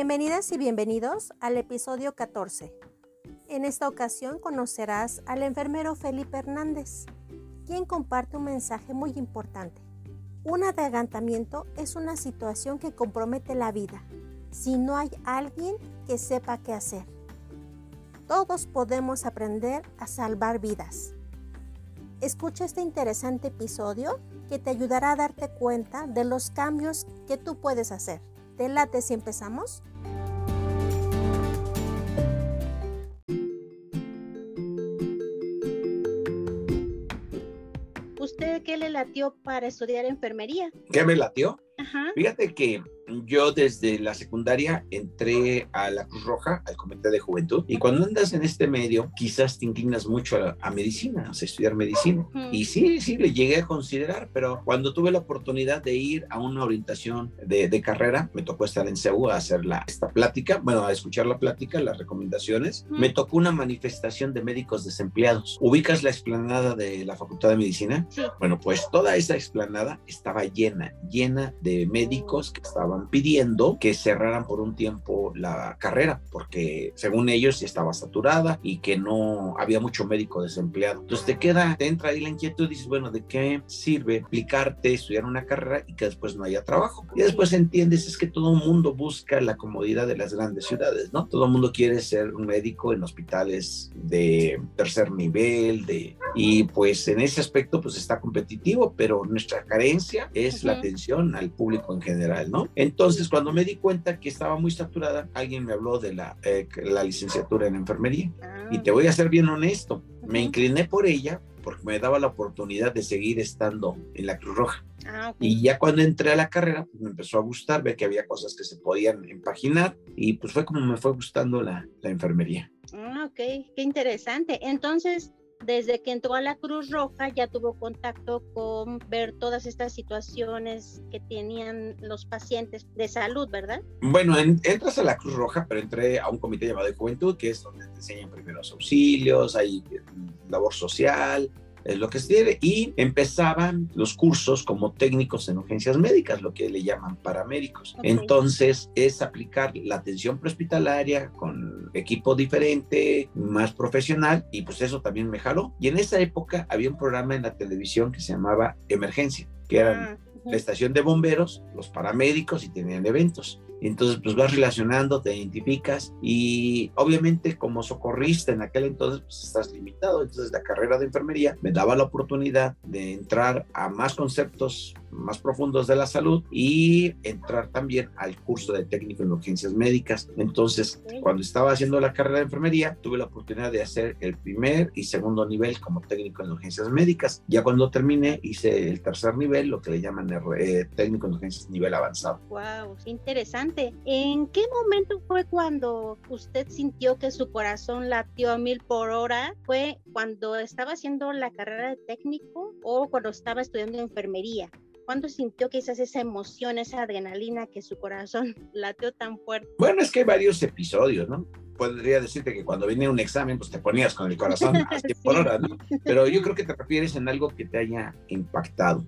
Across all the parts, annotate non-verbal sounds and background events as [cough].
Bienvenidas y bienvenidos al episodio 14. En esta ocasión conocerás al enfermero Felipe Hernández, quien comparte un mensaje muy importante. Un adelantamiento es una situación que compromete la vida si no hay alguien que sepa qué hacer. Todos podemos aprender a salvar vidas. Escucha este interesante episodio que te ayudará a darte cuenta de los cambios que tú puedes hacer. ¿Te late si empezamos? Latió para estudiar enfermería? ¿Qué me latió? Fíjate que yo desde la secundaria entré a la Cruz Roja, al Comité de Juventud, y cuando andas en este medio, quizás te inclinas mucho a, medicina, a estudiar medicina. Y sí, sí, le llegué a considerar, pero cuando tuve la oportunidad de ir a una orientación de, carrera, me tocó estar en CEU a hacer la, esta plática, bueno, a escuchar la plática, las recomendaciones, me tocó una manifestación de médicos desempleados. ¿Ubicas la explanada de la Facultad de Medicina? Sí. Bueno, pues toda esa explanada estaba llena, llena de médicos que estaban pidiendo que cerraran por un tiempo la carrera, porque según ellos estaba saturada y que no había mucho médico desempleado. Entonces te queda, te entra ahí la inquietud y dices, bueno, ¿de qué sirve aplicarte, estudiar una carrera y que después no haya trabajo? Y después entiendes, es que todo el mundo busca la comodidad de las grandes ciudades, ¿no? Todo el mundo quiere ser un médico en hospitales de tercer nivel, de, y pues en ese aspecto pues está competitivo, pero nuestra carencia es la atención al público en general, ¿no? Entonces, cuando me di cuenta que estaba muy saturada, alguien me habló de la, eh, la licenciatura en enfermería. Y te voy a ser bien honesto, me incliné por ella porque me daba la oportunidad de seguir estando en la Cruz Roja. Ah, y ya cuando entré a la carrera, pues me empezó a gustar, ver que había cosas que se podían empaginar y pues fue como me fue gustando la, la enfermería. Ah, ok, qué interesante. Entonces, desde que entró a la Cruz Roja ya tuvo contacto con ver todas estas situaciones que tenían los pacientes de salud, ¿verdad? Bueno, entras a la Cruz Roja, pero entré a un comité llamado de juventud, que es donde te enseñan primeros auxilios, hay labor social, es lo que se tiene. Y empezaban los cursos como técnicos en urgencias médicas, lo que le llaman paramédicos. Entonces es aplicar la atención prehospitalaria con equipo diferente, más profesional, y pues eso también me jaló. Y en esa época había un programa en la televisión que se llamaba Emergencia, que eran ah, la estación de bomberos, los paramédicos y tenían eventos entonces pues vas relacionando, te identificas y obviamente como socorrista en aquel entonces pues estás limitado. Entonces la carrera de enfermería me daba la oportunidad de entrar a más conceptos más profundos de la salud y entrar también al curso de técnico en urgencias médicas. Entonces, cuando estaba haciendo la carrera de enfermería, tuve la oportunidad de hacer el primer y segundo nivel como técnico en urgencias médicas. Ya cuando terminé, hice el tercer nivel, lo que le llaman eh, técnico en urgencias nivel avanzado. ¡Wow! Interesante. ¿En qué momento fue cuando usted sintió que su corazón latió a mil por hora? ¿Fue cuando estaba haciendo la carrera de técnico o cuando estaba estudiando enfermería? ¿Cuándo sintió quizás esa emoción, esa adrenalina que su corazón [laughs] latió tan fuerte? Bueno, es que hay varios episodios, ¿no? Podría decirte que cuando viene un examen, pues te ponías con el corazón a [laughs] 100 por hora, ¿no? Pero yo creo que te refieres en algo que te haya impactado.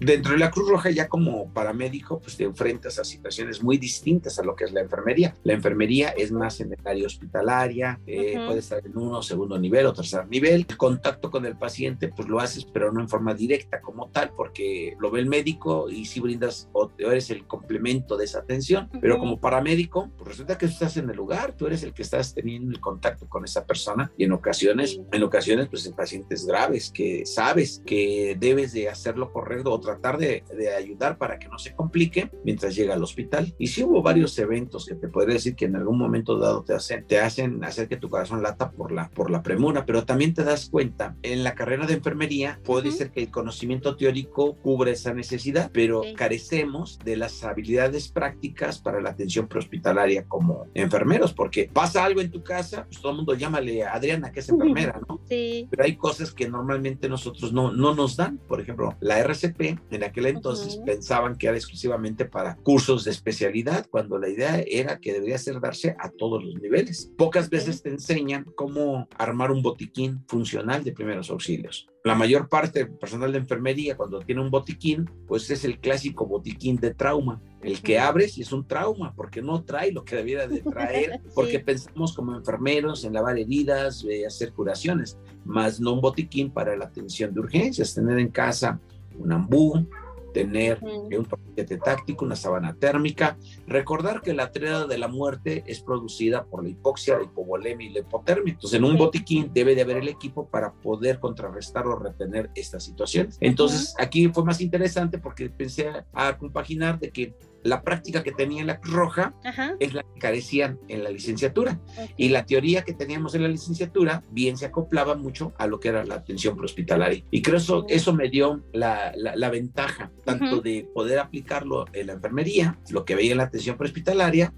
Dentro de la Cruz Roja, ya como paramédico, pues te enfrentas a situaciones muy distintas a lo que es la enfermería. La enfermería es más en el área hospitalaria, eh, puede estar en uno, segundo nivel o tercer nivel. El contacto con el paciente, pues lo haces, pero no en forma directa como tal, porque lo ve el médico y si brindas o eres el complemento de esa atención. Pero como paramédico, pues resulta que estás en el lugar, tú eres el que estás teniendo el contacto con esa persona y en ocasiones, en ocasiones, pues en pacientes graves que sabes que debes de hacer lo correcto o tratar de, de ayudar para que no se complique mientras llega al hospital. Y sí hubo varios eventos que te podría decir que en algún momento dado te hacen, te hacen hacer que tu corazón lata por la, por la premura, pero también te das cuenta, en la carrera de enfermería puede ser que el conocimiento teórico cubre esa necesidad, pero carecemos de las habilidades prácticas para la atención prehospitalaria como enfermeros, porque pasa algo en tu casa, pues todo el mundo llámale a Adriana, que es enfermera, ¿no? Sí. Pero hay cosas que normalmente nosotros no, no nos dan. Por ejemplo, la RCP, en aquel entonces pensaban que era exclusivamente para cursos de especialidad, cuando la idea era que debería ser darse a todos los niveles. Pocas veces te enseñan cómo armar un botiquín funcional de primeros auxilios. La mayor parte del personal de enfermería cuando tiene un botiquín, pues es el clásico botiquín de trauma, el que abres y es un trauma porque no trae lo que debiera de traer, [laughs] porque pensamos como enfermeros en lavar heridas, eh, hacer curaciones, más no un botiquín para la atención de urgencias, tener en casa un ambú, tener un paquete táctico, una sábana térmica, recordar que la triada de la muerte es producida por la hipoxia, la hipovolemia y la hipotermia. Entonces, en un botiquín debe de haber el equipo para poder contrarrestar o retener estas situaciones. Entonces, aquí fue más interesante porque pensé a compaginar de que la práctica que tenía en la Cruz Roja es la que carecían en la licenciatura. Y la teoría que teníamos en la licenciatura bien se acoplaba mucho a lo que era la atención prehospitalaria. Y creo eso, eso me dio la, la, ventaja, tanto de poder aplicarlo en la enfermería, lo que veía en la atención prehospitalaria,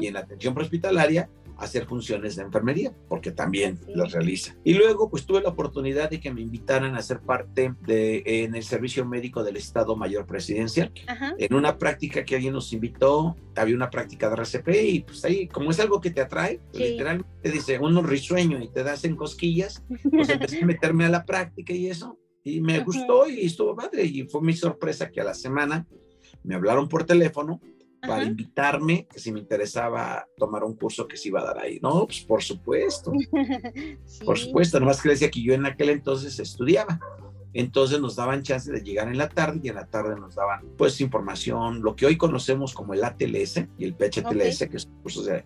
y en la atención prehospitalaria hacer funciones de enfermería, porque también las realiza. Y luego, pues tuve la oportunidad de que me invitaran a ser parte de en el servicio médico del Estado Mayor Presidencial. En una práctica que alguien nos invitó, había una práctica de RCP y pues ahí, como es algo que te atrae, pues, literalmente dice uno risueño y te das en cosquillas, pues [laughs] empecé a meterme a la práctica y eso. Y me gustó y estuvo padre. Y fue mi sorpresa que a la semana me hablaron por teléfono para invitarme, que si me interesaba tomar un curso que se iba a dar ahí. No, pues por supuesto. [laughs] Por supuesto, nomás que decía que yo en aquel entonces estudiaba. Entonces nos daban chance de llegar en la tarde y en la tarde nos daban pues información, lo que hoy conocemos como el ATLS y el PHTLS, que son cursos de,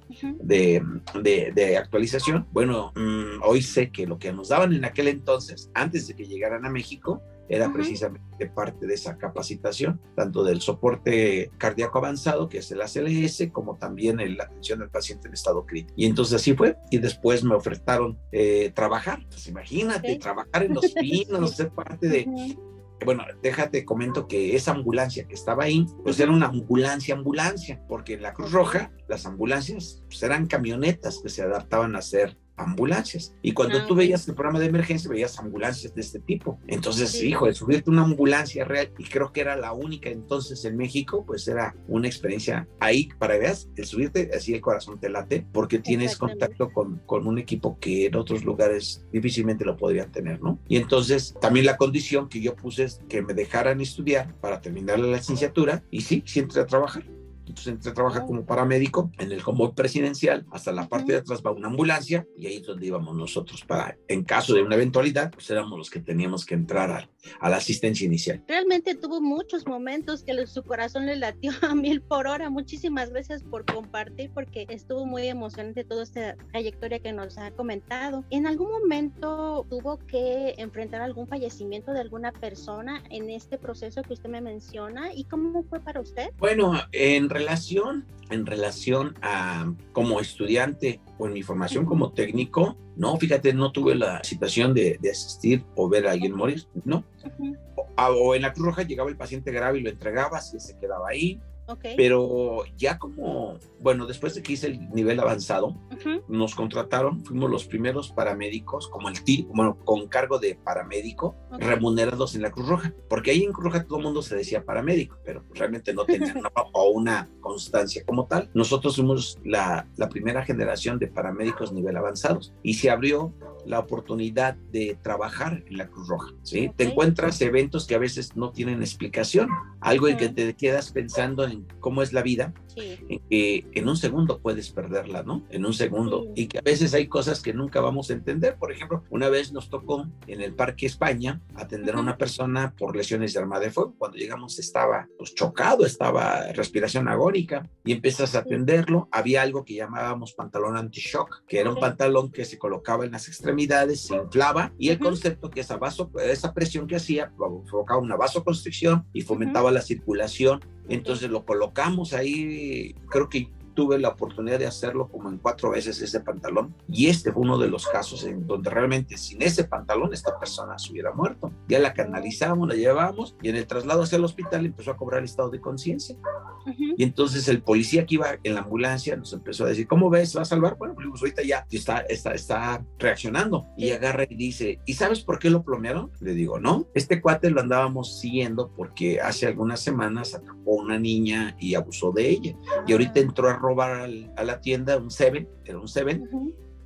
de, de, actualización. Bueno, mm, hoy sé que lo que nos daban en aquel entonces, antes de que llegaran a México, era precisamente parte de esa capacitación, tanto del soporte cardíaco avanzado, que es el ACLS, como también la atención del paciente en estado crítico. Y entonces así fue, y después me ofertaron eh, trabajar, pues imagínate, trabajar en los pinos, ser parte de... Bueno, déjate, comento que esa ambulancia que estaba ahí, pues era una ambulancia, ambulancia, porque en la Cruz Roja las ambulancias pues, eran camionetas que se adaptaban a ser ambulancias. Y cuando ah, tú veías el programa de emergencia, veías ambulancias de este tipo. Entonces, hijo, de subirte una ambulancia real, y creo que era la única entonces en México, pues era una experiencia ahí para veas, el subirte, así el corazón te late, porque tienes contacto con, con un equipo que en otros lugares difícilmente lo podrían tener, ¿no? Y entonces, también la condición que yo puse es que me dejaran estudiar para terminar la licenciatura, y sí, sí entré a trabajar. Entonces entré a trabajar como paramédico en el convoy presidencial. Hasta la parte de atrás va una ambulancia y ahí es donde íbamos nosotros para, en caso de una eventualidad, pues éramos los que teníamos que entrar a, a la asistencia inicial. Realmente tuvo muchos momentos que su corazón le latió [laughs] a mil por hora. Muchísimas gracias por compartir porque estuvo muy emocionante toda esta trayectoria que nos ha comentado. ¿En algún momento tuvo que enfrentar algún fallecimiento de alguna persona en este proceso que usted me menciona? ¿Y cómo fue para usted? Bueno, en relación, en relación a como estudiante o en mi formación como técnico, no, fíjate, no tuve la situación de, asistir o ver a alguien morir, no. o, en la Cruz Roja llegaba el paciente grave y lo entregaba, así se quedaba ahí. Pero ya como, bueno, después de que hice el nivel avanzado, nos contrataron, fuimos los primeros paramédicos, como el TIR, bueno, con cargo de paramédico, remunerados en la Cruz Roja, porque ahí en Cruz Roja todo el mundo se decía paramédico, pero realmente no tenían [laughs] una, o una constancia como tal. Nosotros fuimos la, la primera generación de paramédicos nivel avanzados y se abrió la oportunidad de trabajar en la Cruz Roja, ¿sí? Te encuentras eventos que a veces no tienen explicación, algo en que te quedas pensando en cómo es la vida, en que en un segundo puedes perderla, ¿no? En un segundo. Y que a veces hay cosas que nunca vamos a entender. Por ejemplo, una vez nos tocó en el Parque España atender a una persona por lesiones de arma de fuego. Cuando llegamos estaba pues, chocado, estaba respiración agónica y empiezas a atenderlo. Había algo que llamábamos pantalón anti-shock, que era un pantalón que se colocaba en las extremidades, se inflaba y el concepto que esa, vaso, esa presión que hacía provocaba una vasoconstricción y fomentaba la circulación entonces lo colocamos ahí, creo que tuve la oportunidad de hacerlo como en cuatro veces ese pantalón y este fue uno de los casos en donde realmente sin ese pantalón esta persona se hubiera muerto. Ya la canalizamos, la llevamos y en el traslado hacia el hospital empezó a cobrar estado de conciencia. Y entonces el policía que iba en la ambulancia nos empezó a decir, ¿cómo ves? ¿Va a salvar? Bueno, pues ahorita ya está, está, está reaccionando. Y agarra y dice, ¿y sabes por qué lo plomearon? Le digo, no, este cuate lo andábamos siguiendo porque hace algunas semanas atrapó a una niña y abusó de ella. Y ahorita entró a robar a la tienda un Seven, era un Seven,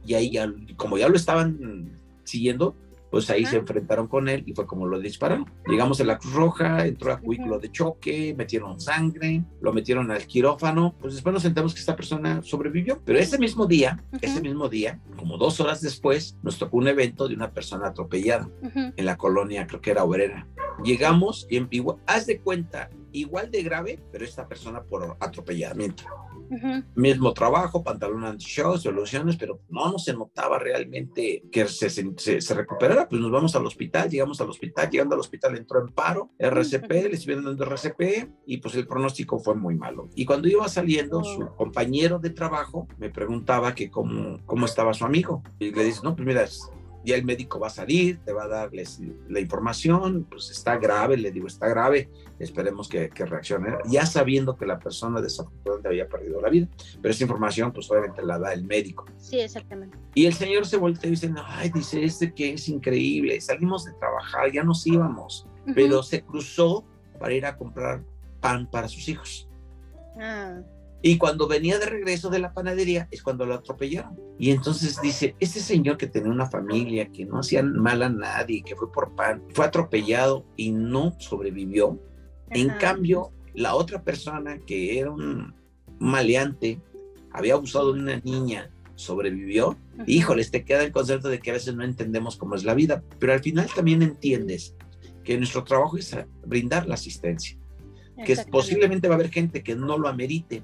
y ahí ya, como ya lo estaban siguiendo, pues ahí se enfrentaron con él y fue como lo dispararon. Llegamos a la Cruz Roja, entró a vehículo de choque, metieron sangre, lo metieron al quirófano, pues después nos sentamos que esta persona sobrevivió. Pero ese mismo día, ese mismo día, como dos horas después, nos tocó un evento de una persona atropellada en la colonia, creo que era obrera. Llegamos y en, haz de cuenta, igual de grave, pero esta persona por atropellamiento. Mismo trabajo, pantalón anti-show, soluciones, pero no, no se notaba realmente que se, se, recuperara. Pues nos vamos al hospital, llegamos al hospital, llegando al hospital entró en paro, RCP, le estuvieron dando RCP y pues el pronóstico fue muy malo. Y cuando iba saliendo, su compañero de trabajo me preguntaba que cómo, cómo estaba su amigo. Y le dice, no, pues mira, ya el médico va a salir, te va a darles la información, pues está grave, le digo, está grave, esperemos que, que reaccione, ya sabiendo que la persona desafortunadamente había perdido la vida, pero esa información pues obviamente la da el médico. Sí, exactamente. Y el señor se voltea y dice, ay, dice este que es increíble, salimos de trabajar, ya nos íbamos, pero se cruzó para ir a comprar pan para sus hijos. Ah. Y cuando venía de regreso de la panadería es cuando lo atropellaron. Y entonces dice, este señor que tenía una familia, que no hacía mal a nadie, que fue por pan, fue atropellado y no sobrevivió. En cambio, la otra persona que era un maleante, había abusado de una niña, sobrevivió. Híjole, te queda el concepto de que a veces no entendemos cómo es la vida, pero al final también entiendes que nuestro trabajo es brindar la asistencia que posiblemente va a haber gente que no lo amerite,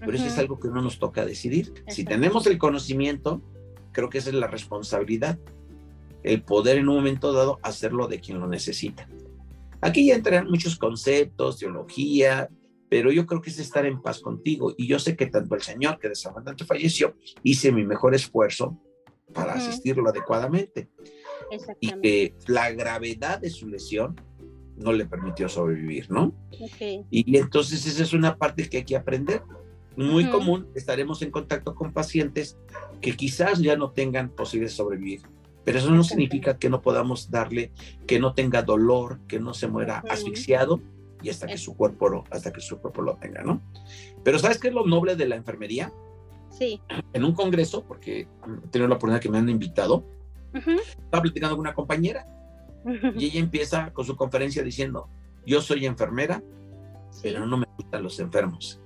pero eso es algo que no nos toca decidir. Si tenemos el conocimiento, creo que esa es la responsabilidad, el poder en un momento dado hacerlo de quien lo necesita. Aquí ya entrarán muchos conceptos, teología, pero yo creo que es estar en paz contigo. Y yo sé que tanto el Señor, que desafortunadamente falleció, hice mi mejor esfuerzo para asistirlo adecuadamente. Y que la gravedad de su lesión no le permitió sobrevivir, ¿no? Y entonces esa es una parte que hay que aprender muy común, estaremos en contacto con pacientes que quizás ya no tengan posibilidad de sobrevivir. Pero eso no significa que no podamos darle, que no tenga dolor, que no se muera asfixiado y hasta que su cuerpo lo, hasta que su cuerpo lo tenga, ¿no? Pero ¿sabes qué es lo noble de la enfermería? Sí. En un congreso, porque he tenido la oportunidad que me han invitado, estaba platicando con una compañera y ella empieza con su conferencia diciendo, yo soy enfermera, [laughs] pero no me gustan los enfermos.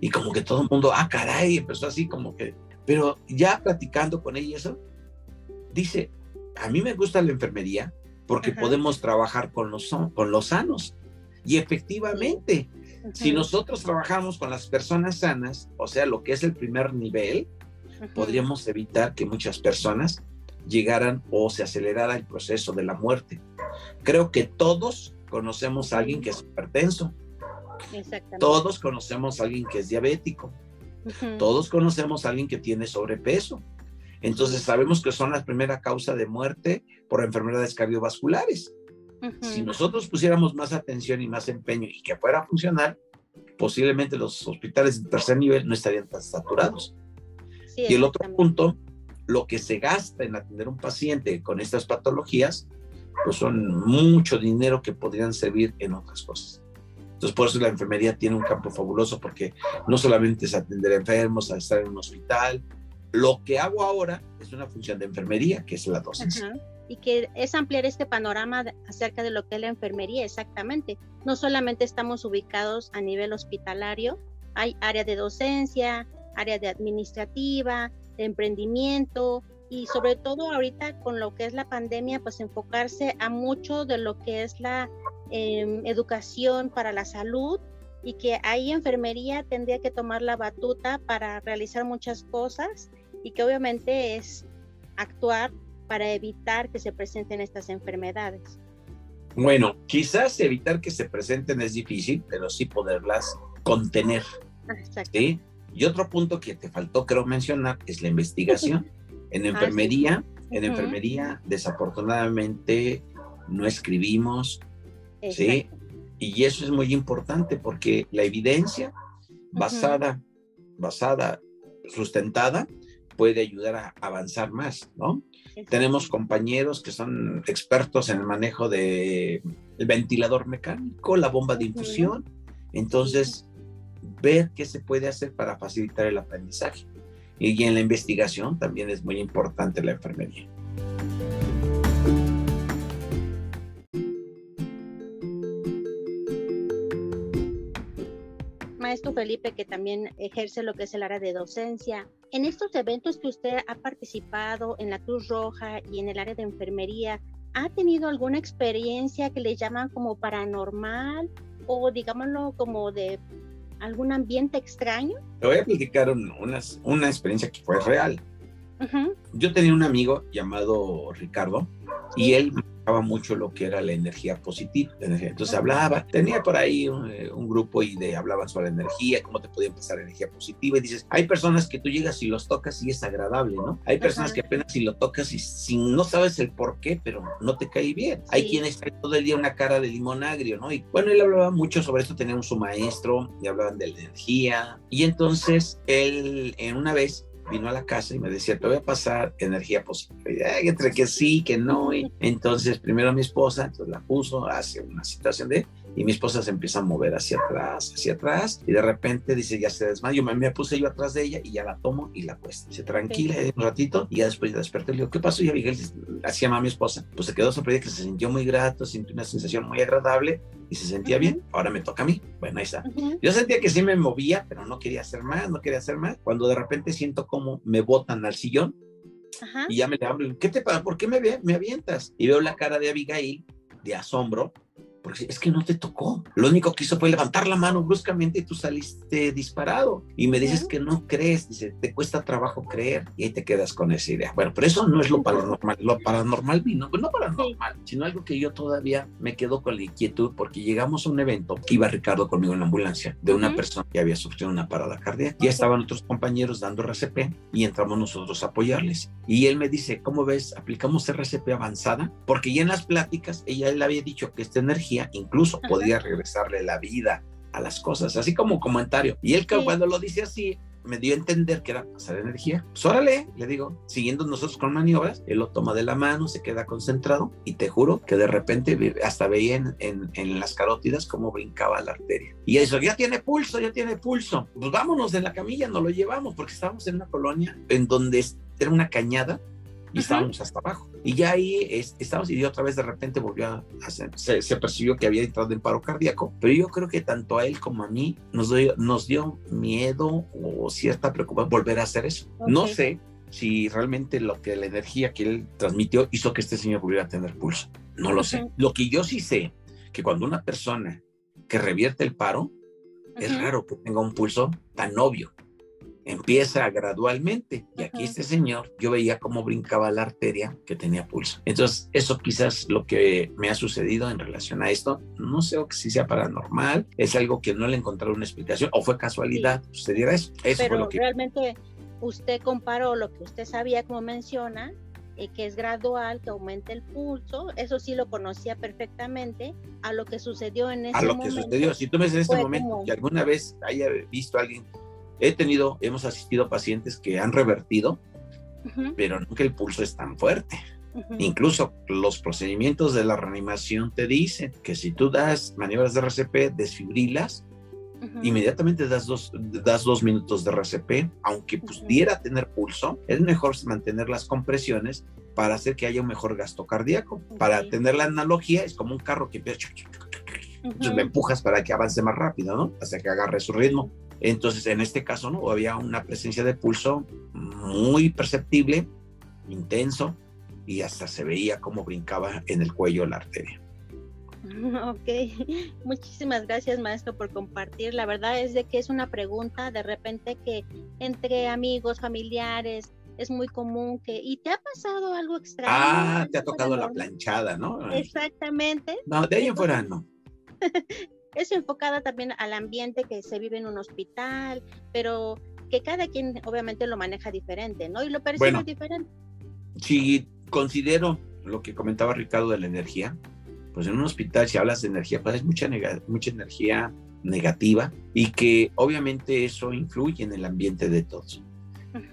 Y como que todo el mundo, ah, caray, empezó así como que, pero ya platicando con ella eso, dice, a mí me gusta la enfermería porque podemos trabajar con los, con los sanos. Y efectivamente, si nosotros trabajamos con las personas sanas, o sea, lo que es el primer nivel, podríamos evitar que muchas personas llegaran o se acelerara el proceso de la muerte. Creo que todos conocemos a alguien que es hipertenso, todos conocemos a alguien que es diabético. Todos conocemos a alguien que tiene sobrepeso. Entonces sabemos que son la primera causa de muerte por enfermedades cardiovasculares. Si nosotros pusiéramos más atención y más empeño y que fuera a funcionar, posiblemente los hospitales de tercer nivel no estarían tan saturados. y el otro punto, lo que se gasta en atender a un paciente con estas patologías, pues son mucho dinero que podrían servir en otras cosas. Entonces, por eso la enfermería tiene un campo fabuloso, porque no solamente es atender enfermos, a estar en un hospital. Lo que hago ahora es una función de enfermería, que es la docencia. Y que es ampliar este panorama acerca de lo que es la enfermería, exactamente. No solamente estamos ubicados a nivel hospitalario, hay área de docencia, área de administrativa, de emprendimiento, y sobre todo ahorita con lo que es la pandemia, pues enfocarse a mucho de lo que es la em, educación para la salud y que ahí enfermería tendría que tomar la batuta para realizar muchas cosas y que obviamente es actuar para evitar que se presenten estas enfermedades. Bueno, quizás evitar que se presenten es difícil, pero sí poderlas contener. ¿sí? Y otro punto que te faltó, creo mencionar, es la investigación. [laughs] En ah, enfermería, en enfermería, desafortunadamente no escribimos, ¿sí? Y eso es muy importante porque la evidencia basada, basada, sustentada, puede ayudar a avanzar más, ¿no? Tenemos compañeros que son expertos en el manejo del ventilador mecánico, la bomba de infusión. Entonces, ver qué se puede hacer para facilitar el aprendizaje. Y en la investigación también es muy importante la enfermería. Maestro Felipe, que también ejerce lo que es el área de docencia, en estos eventos que usted ha participado en la Cruz Roja y en el área de enfermería, ¿ha tenido alguna experiencia que le llaman como paranormal o digámoslo como de algún ambiente extraño? Te voy a platicar una, una experiencia que fue real. Yo tenía un amigo llamado Ricardo y él mucho lo que era la energía positiva. Entonces hablaba, tenía por ahí eh, un, grupo y de hablaban sobre la energía, cómo te podía empezar energía positiva. Y dices, hay personas que tú llegas y los tocas y es agradable, ¿no? Hay personas que apenas si lo tocas y si no sabes el por qué, pero no te cae bien. Hay quienes traen todo el día una cara de limón agrio, ¿no? Y bueno, él hablaba mucho sobre esto, teníamos su maestro y hablaban de la energía. Y entonces él, en una vez, vino a la casa y me decía, te voy a pasar energía positiva. Y entre que sí, que no. Y entonces, primero mi esposa, entonces la puso, hace una situación de y mi esposa se empieza a mover hacia atrás, hacia atrás, y de repente dice, ya se desmayó, me, me puse yo atrás de ella y ya la tomo y la puesto. Se tranquila un ratito y ya después ya desperté y le digo, ¿qué pasó? Y Abigail, así llama a mi esposa, pues se quedó sorprendida que se sintió muy grato, sintió una sensación muy agradable y se sentía bien, ahora me toca a mí. Bueno, ahí está. Yo sentía que sí me movía, pero no quería hacer más, no quería hacer más. Cuando de repente siento como me botan al sillón, Y ya me le hablo, ¿qué te pasa? ¿Por qué me, me avientas? Y veo la cara de Abigail de asombro porque es que no te tocó. Lo único que hizo fue levantar la mano bruscamente y tú saliste disparado. Y me dices que no crees, dice, te cuesta trabajo creer y ahí te quedas con esa idea. Bueno, pero eso no es lo paranormal. Lo paranormal vino, pues no paranormal, sino algo que yo todavía me quedo con la inquietud porque llegamos a un evento que iba Ricardo conmigo en la ambulancia de una persona que había sufrido una parada cardíaca. Ya estaban otros compañeros dando RCP y entramos nosotros a apoyarles. Y él me dice, ¿cómo ves? ¿Aplicamos RCP avanzada? Porque ya en las pláticas ella le había dicho que esta energía incluso podía regresarle la vida a las cosas, así como comentario. Y él cuando lo dice así, me dio a entender que era pasar energía. Pues órale, le digo, siguiendo nosotros con maniobras, él lo toma de la mano, se queda concentrado y te juro que de repente hasta veía en, en, las carótidas cómo brincaba la arteria. Y eso, ya tiene pulso, ya tiene pulso. Pues vámonos de la camilla, nos lo llevamos porque estábamos en una colonia en donde era una cañada y estábamos hasta abajo. Y ya ahí estábamos y otra vez de repente volvió a, hacer, se, percibió que había entrado en paro cardíaco, pero yo creo que tanto a él como a mí nos dio, nos dio miedo o cierta preocupación volver a hacer eso. No sé si realmente lo que la energía que él transmitió hizo que este señor volviera a tener pulso. No lo sé. Lo que yo sí sé, que cuando una persona que revierte el paro, es raro que tenga un pulso tan obvio empieza gradualmente. Y aquí este señor, yo veía cómo brincaba la arteria que tenía pulso. Entonces, eso quizás lo que me ha sucedido en relación a esto, no sé si sea paranormal, es algo que no le encontraron una explicación o fue casualidad, sucediera eso. eso Pero fue lo que... realmente usted comparó lo que usted sabía, como menciona, eh, que es gradual, que aumenta el pulso, eso sí lo conocía perfectamente, a lo que sucedió en ese momento. A lo que sucedió, si tú dices en este momento que alguna vez haya visto a alguien He tenido, hemos asistido a pacientes que han revertido, pero nunca el pulso es tan fuerte. Incluso los procedimientos de la reanimación te dicen que si tú das maniobras de RCP, desfibrilas, inmediatamente das dos, das dos minutos de RCP, aunque pudiera tener pulso, es mejor mantener las compresiones para hacer que haya un mejor gasto cardíaco. Para tener la analogía, es como un carro que empieza, entonces me empujas para que avance más rápido, ¿no? Hasta que agarre su ritmo. Entonces, en este caso, ¿no? Había una presencia de pulso muy perceptible, intenso, y hasta se veía cómo brincaba en el cuello la arteria. [laughs] Ok, muchísimas gracias maestro por compartir. La verdad es de que es una pregunta de repente que entre amigos, familiares, es muy común que, ¿y te ha pasado algo extraño? Ah, te ha tocado la planchada, ¿no? Exactamente. No, de ahí en fuera no. [laughs] es enfocada también al ambiente que se vive en un hospital, pero que cada quien obviamente lo maneja diferente, ¿no? Y lo percibe diferente. Si considero lo que comentaba Ricardo de la energía, pues en un hospital si hablas de energía, pues hay mucha, mucha energía negativa y que obviamente eso influye en el ambiente de todos.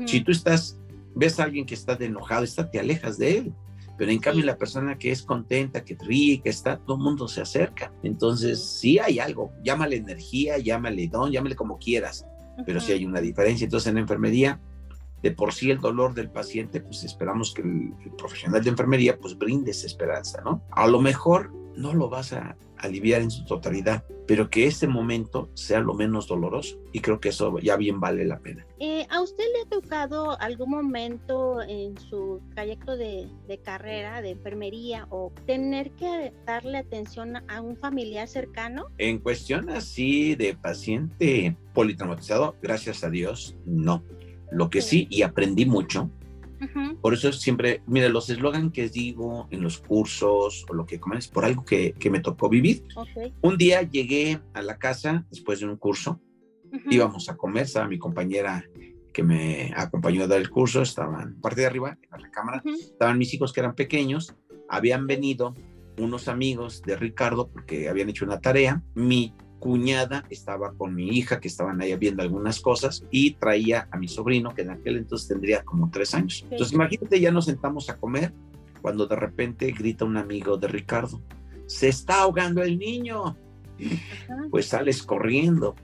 Si tú estás, ves a alguien que está de enojado, está, te alejas de él. Pero en cambio la persona que es contenta, que ríe, que está, todo el mundo se acerca. Entonces sí hay algo, llámale energía, llámale don, llámale como quieras, pero sí hay una diferencia. Entonces en la enfermería, de por sí el dolor del paciente, pues esperamos que el, profesional de enfermería pues brinde esa esperanza, ¿no? A lo mejor no lo vas a aliviar en su totalidad, pero que ese momento sea lo menos doloroso y creo que eso ya bien vale la pena. Eh, ¿A usted le ha tocado algún momento en su trayecto de, de, carrera de enfermería o tener que darle atención a un familiar cercano? En cuestión así de paciente politraumatizado, gracias a Dios, no. Lo que sí, y aprendí mucho, por eso siempre, mira, los eslogan que digo en los cursos o lo que comen es por algo que, que me tocó vivir. Un día llegué a la casa después de un curso, íbamos a comer, estaba mi compañera que me acompañó a dar el curso, estaban parte de arriba, en la cámara, estaban mis hijos que eran pequeños, habían venido unos amigos de Ricardo porque habían hecho una tarea, mi cuñada estaba con mi hija, que estaban ahí viendo algunas cosas, y traía a mi sobrino, que en aquel entonces tendría como tres años. Entonces, imagínate, ya nos sentamos a comer, cuando de repente grita un amigo de Ricardo, se está ahogando el niño. Pues sales corriendo.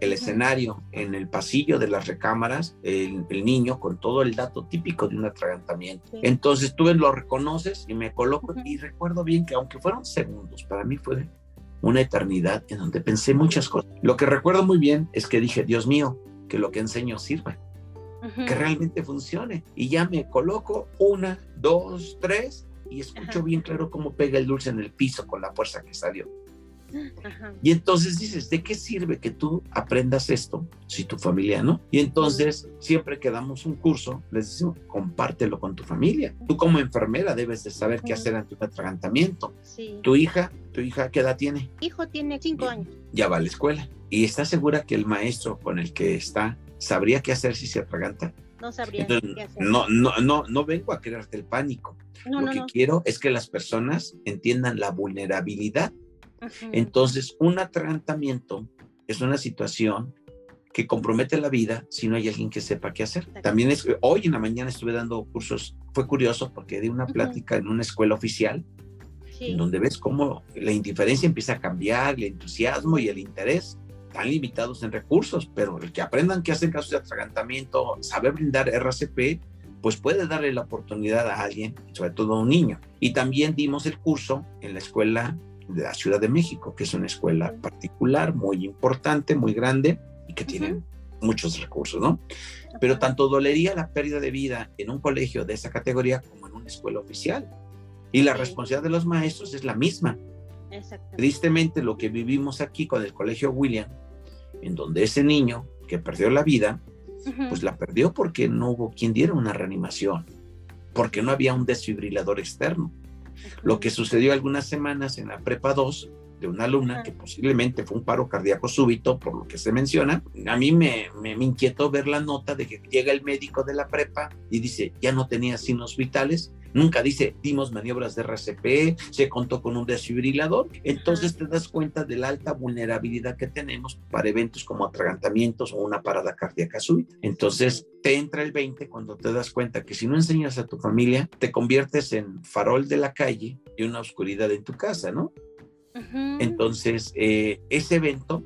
El escenario en el pasillo de las recámaras, el, niño con todo el dato típico de un atragantamiento. Entonces tú lo reconoces y me coloco y recuerdo bien que aunque fueron segundos, para mí fue una eternidad en donde pensé muchas cosas. Lo que recuerdo muy bien es que dije, Dios mío, que lo que enseño sirva, que realmente funcione. Y ya me coloco una, dos, tres, y escucho bien claro cómo pega el dulce en el piso con la fuerza que salió. Y entonces dices, ¿de qué sirve que tú aprendas esto si tu familia no? Y entonces siempre que damos un curso, les decimos, compártelo con tu familia. Tú como enfermera debes de saber qué hacer ante un atragantamiento. Tu hija, tu hija, ¿qué edad tiene? Hijo tiene cinco años. Ya va a la escuela. ¿Y está segura que el maestro con el que está sabría qué hacer si se atraganta? No sabría qué hacer. No, no, no, no vengo a crearte el pánico. Lo que quiero es que las personas entiendan la vulnerabilidad entonces, un atragantamiento es una situación que compromete la vida si no hay alguien que sepa qué hacer. También es, hoy en la mañana estuve dando cursos, fue curioso porque di una plática en una escuela oficial, en donde ves cómo la indiferencia empieza a cambiar, el entusiasmo y el interés, están limitados en recursos, pero el que aprendan que hacen casos de atragantamiento, saber brindar RCP, pues puede darle la oportunidad a alguien, sobre todo a un niño. Y también dimos el curso en la escuela de la Ciudad de México, que es una escuela particular, muy importante, muy grande y que tiene muchos recursos, ¿no? Pero tanto dolería la pérdida de vida en un colegio de esa categoría como en una escuela oficial. Y la responsabilidad de los maestros es la misma. Tristemente, lo que vivimos aquí con el colegio William, en donde ese niño que perdió la vida, pues la perdió porque no hubo quien diera una reanimación, porque no había un desfibrilador externo. Lo que sucedió algunas semanas en la prepa 2 de una alumna que posiblemente fue un paro cardíaco súbito, por lo que se menciona, a mí me, me, inquietó ver la nota de que llega el médico de la prepa y dice, ya no tenía signos vitales, nunca dice, dimos maniobras de RCP, se contó con un desfibrilador, entonces te das cuenta de la alta vulnerabilidad que tenemos para eventos como atragantamientos o una parada cardíaca súbita. Entonces te entra el 20 cuando te das cuenta que si no enseñas a tu familia, te conviertes en farol de la calle y una oscuridad en tu casa, ¿no? Entonces, eh, ese evento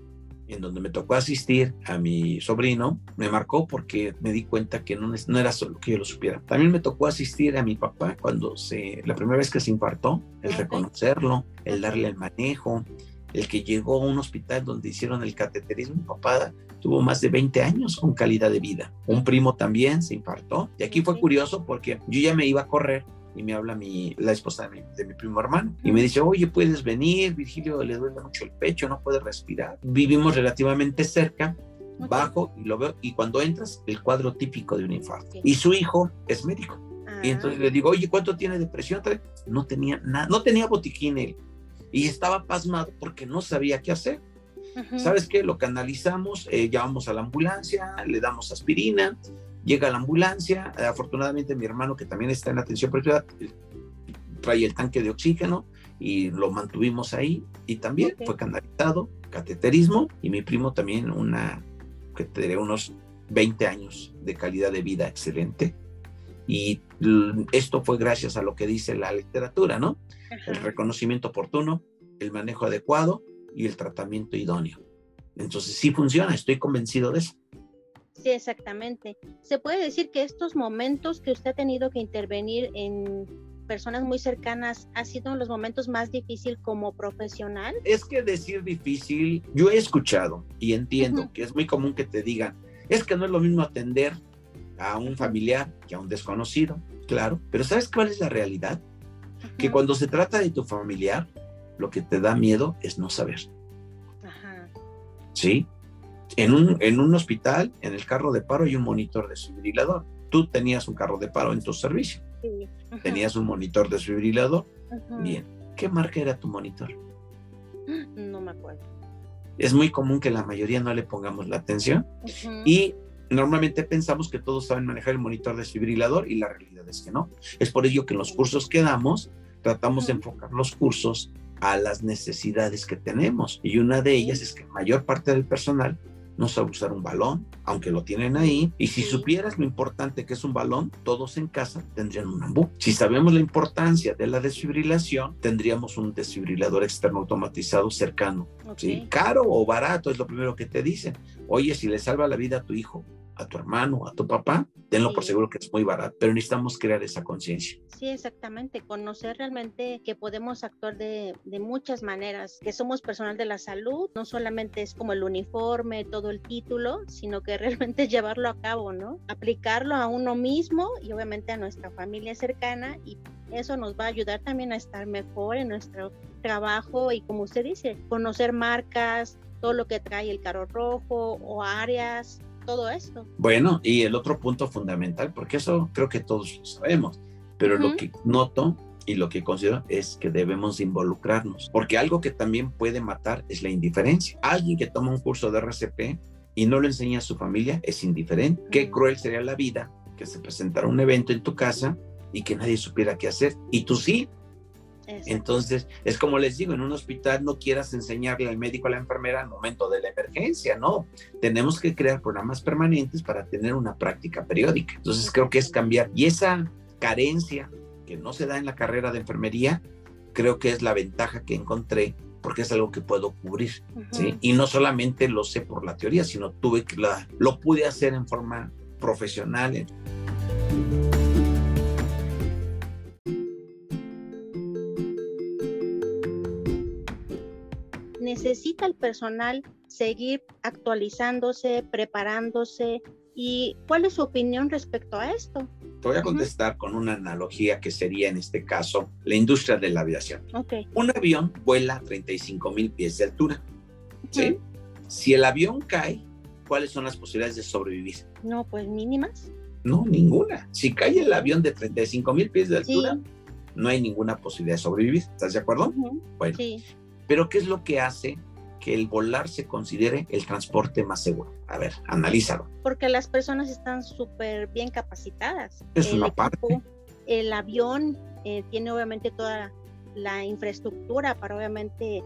en donde me tocó asistir a mi sobrino, me marcó porque me di cuenta que no, no, era solo que yo lo supiera. También me tocó asistir a mi papá cuando se, la primera vez que se infartó, el reconocerlo, el darle el manejo, el que llegó a un hospital donde hicieron el cateterismo. Mi papá tuvo más de 20 años con calidad de vida. Un primo también se infartó. Y aquí fue curioso porque yo ya me iba a correr y me habla mi, la esposa de mi, primo hermano y me dice, oye, puedes venir, Virgilio le duele mucho el pecho, no puede respirar. Vivimos relativamente cerca, bajo y lo veo, y cuando entras, el cuadro típico de un infarto. Y su hijo es médico. Y entonces le digo, oye, ¿cuánto tiene depresión? No tenía nada, no tenía botiquín él. Y estaba pasmado porque no sabía qué hacer. ¿Sabes qué? Lo canalizamos, eh, llamamos a la ambulancia, le damos aspirina, Llega la ambulancia, afortunadamente mi hermano que también está en atención privada trae el tanque de oxígeno y lo mantuvimos ahí y también fue canalizado, cateterismo y mi primo también una, que tendría unos 20 años de calidad de vida excelente. Y esto fue gracias a lo que dice la literatura, ¿no? El reconocimiento oportuno, el manejo adecuado y el tratamiento idóneo. Entonces sí funciona, estoy convencido de eso. Sí, exactamente. Se puede decir que estos momentos que usted ha tenido que intervenir en personas muy cercanas ha sido los momentos más difíciles como profesional? Es que decir difícil, yo he escuchado y entiendo que es muy común que te digan, es que no es lo mismo atender a un familiar que a un desconocido, claro, pero ¿sabes cuál es la realidad? Que cuando se trata de tu familiar, lo que te da miedo es no saber. Ajá. ¿Sí? En un, en un hospital, en el carro de paro hay un monitor desfibrilador. Tú tenías un carro de paro en tu servicio. Sí. Tenías un monitor desfibrilador. Bien. ¿Qué marca era tu monitor? No me acuerdo. Es muy común que la mayoría no le pongamos la atención y normalmente pensamos que todos saben manejar el monitor desfibrilador y la realidad es que no. Es por ello que en los cursos que damos tratamos de enfocar los cursos a las necesidades que tenemos y una de ellas es que la mayor parte del personal no sabe usar un balón, aunque lo tienen ahí. Y si supieras lo importante que es un balón, todos en casa tendrían un ambú. Si sabemos la importancia de la desfibrilación, tendríamos un desfibrilador externo automatizado cercano. ¿sí? Caro o barato es lo primero que te dicen. Oye, si le salva la vida a tu hijo, a tu hermano, a tu papá, tenlo por seguro que es muy barato, pero necesitamos crear esa conciencia. Sí, exactamente, conocer realmente que podemos actuar de, de, muchas maneras, que somos personal de la salud, no solamente es como el uniforme, todo el título, sino que [laughs] realmente llevarlo a cabo, ¿no? Aplicarlo a uno mismo y obviamente a nuestra familia cercana y eso nos va a ayudar también a estar mejor en nuestro trabajo y como usted dice, conocer marcas, todo lo que trae el carro rojo o áreas, todo esto. Bueno, y el otro punto fundamental, porque eso creo que todos lo sabemos, pero lo que noto y lo que considero es que debemos involucrarnos, porque algo que también puede matar es la indiferencia. Alguien que toma un curso de RCP y no lo enseña a su familia es indiferente. Qué cruel sería la vida que se presentara un evento en tu casa y que nadie supiera qué hacer. Y tú sí, entonces, es como les digo, en un hospital no quieras enseñarle al médico, a la enfermera al momento de la emergencia, no. Tenemos que crear programas permanentes para tener una práctica periódica. Entonces, creo que es cambiar. Y esa carencia que no se da en la carrera de enfermería, creo que es la ventaja que encontré porque es algo que puedo cubrir, ¿sí? Y no solamente lo sé por la teoría, sino tuve que la, lo pude hacer en forma profesional. Necesita el personal seguir actualizándose, preparándose. ¿Y cuál es su opinión respecto a esto? Te voy a contestar con una analogía que sería en este caso la industria de la aviación. Okay. Un avión vuela a 35 mil pies de altura. ¿sí? Si el avión cae, ¿cuáles son las posibilidades de sobrevivir? No, pues mínimas. No, ninguna. Si cae el avión de 35 mil pies de altura, no hay ninguna posibilidad de sobrevivir. ¿Estás de acuerdo? Bueno, sí. Pero ¿qué es lo que hace que el volar se considere el transporte más seguro? A ver, analízalo. Porque las personas están súper bien capacitadas. Es el una parte. El avión eh, tiene obviamente toda la infraestructura para obviamente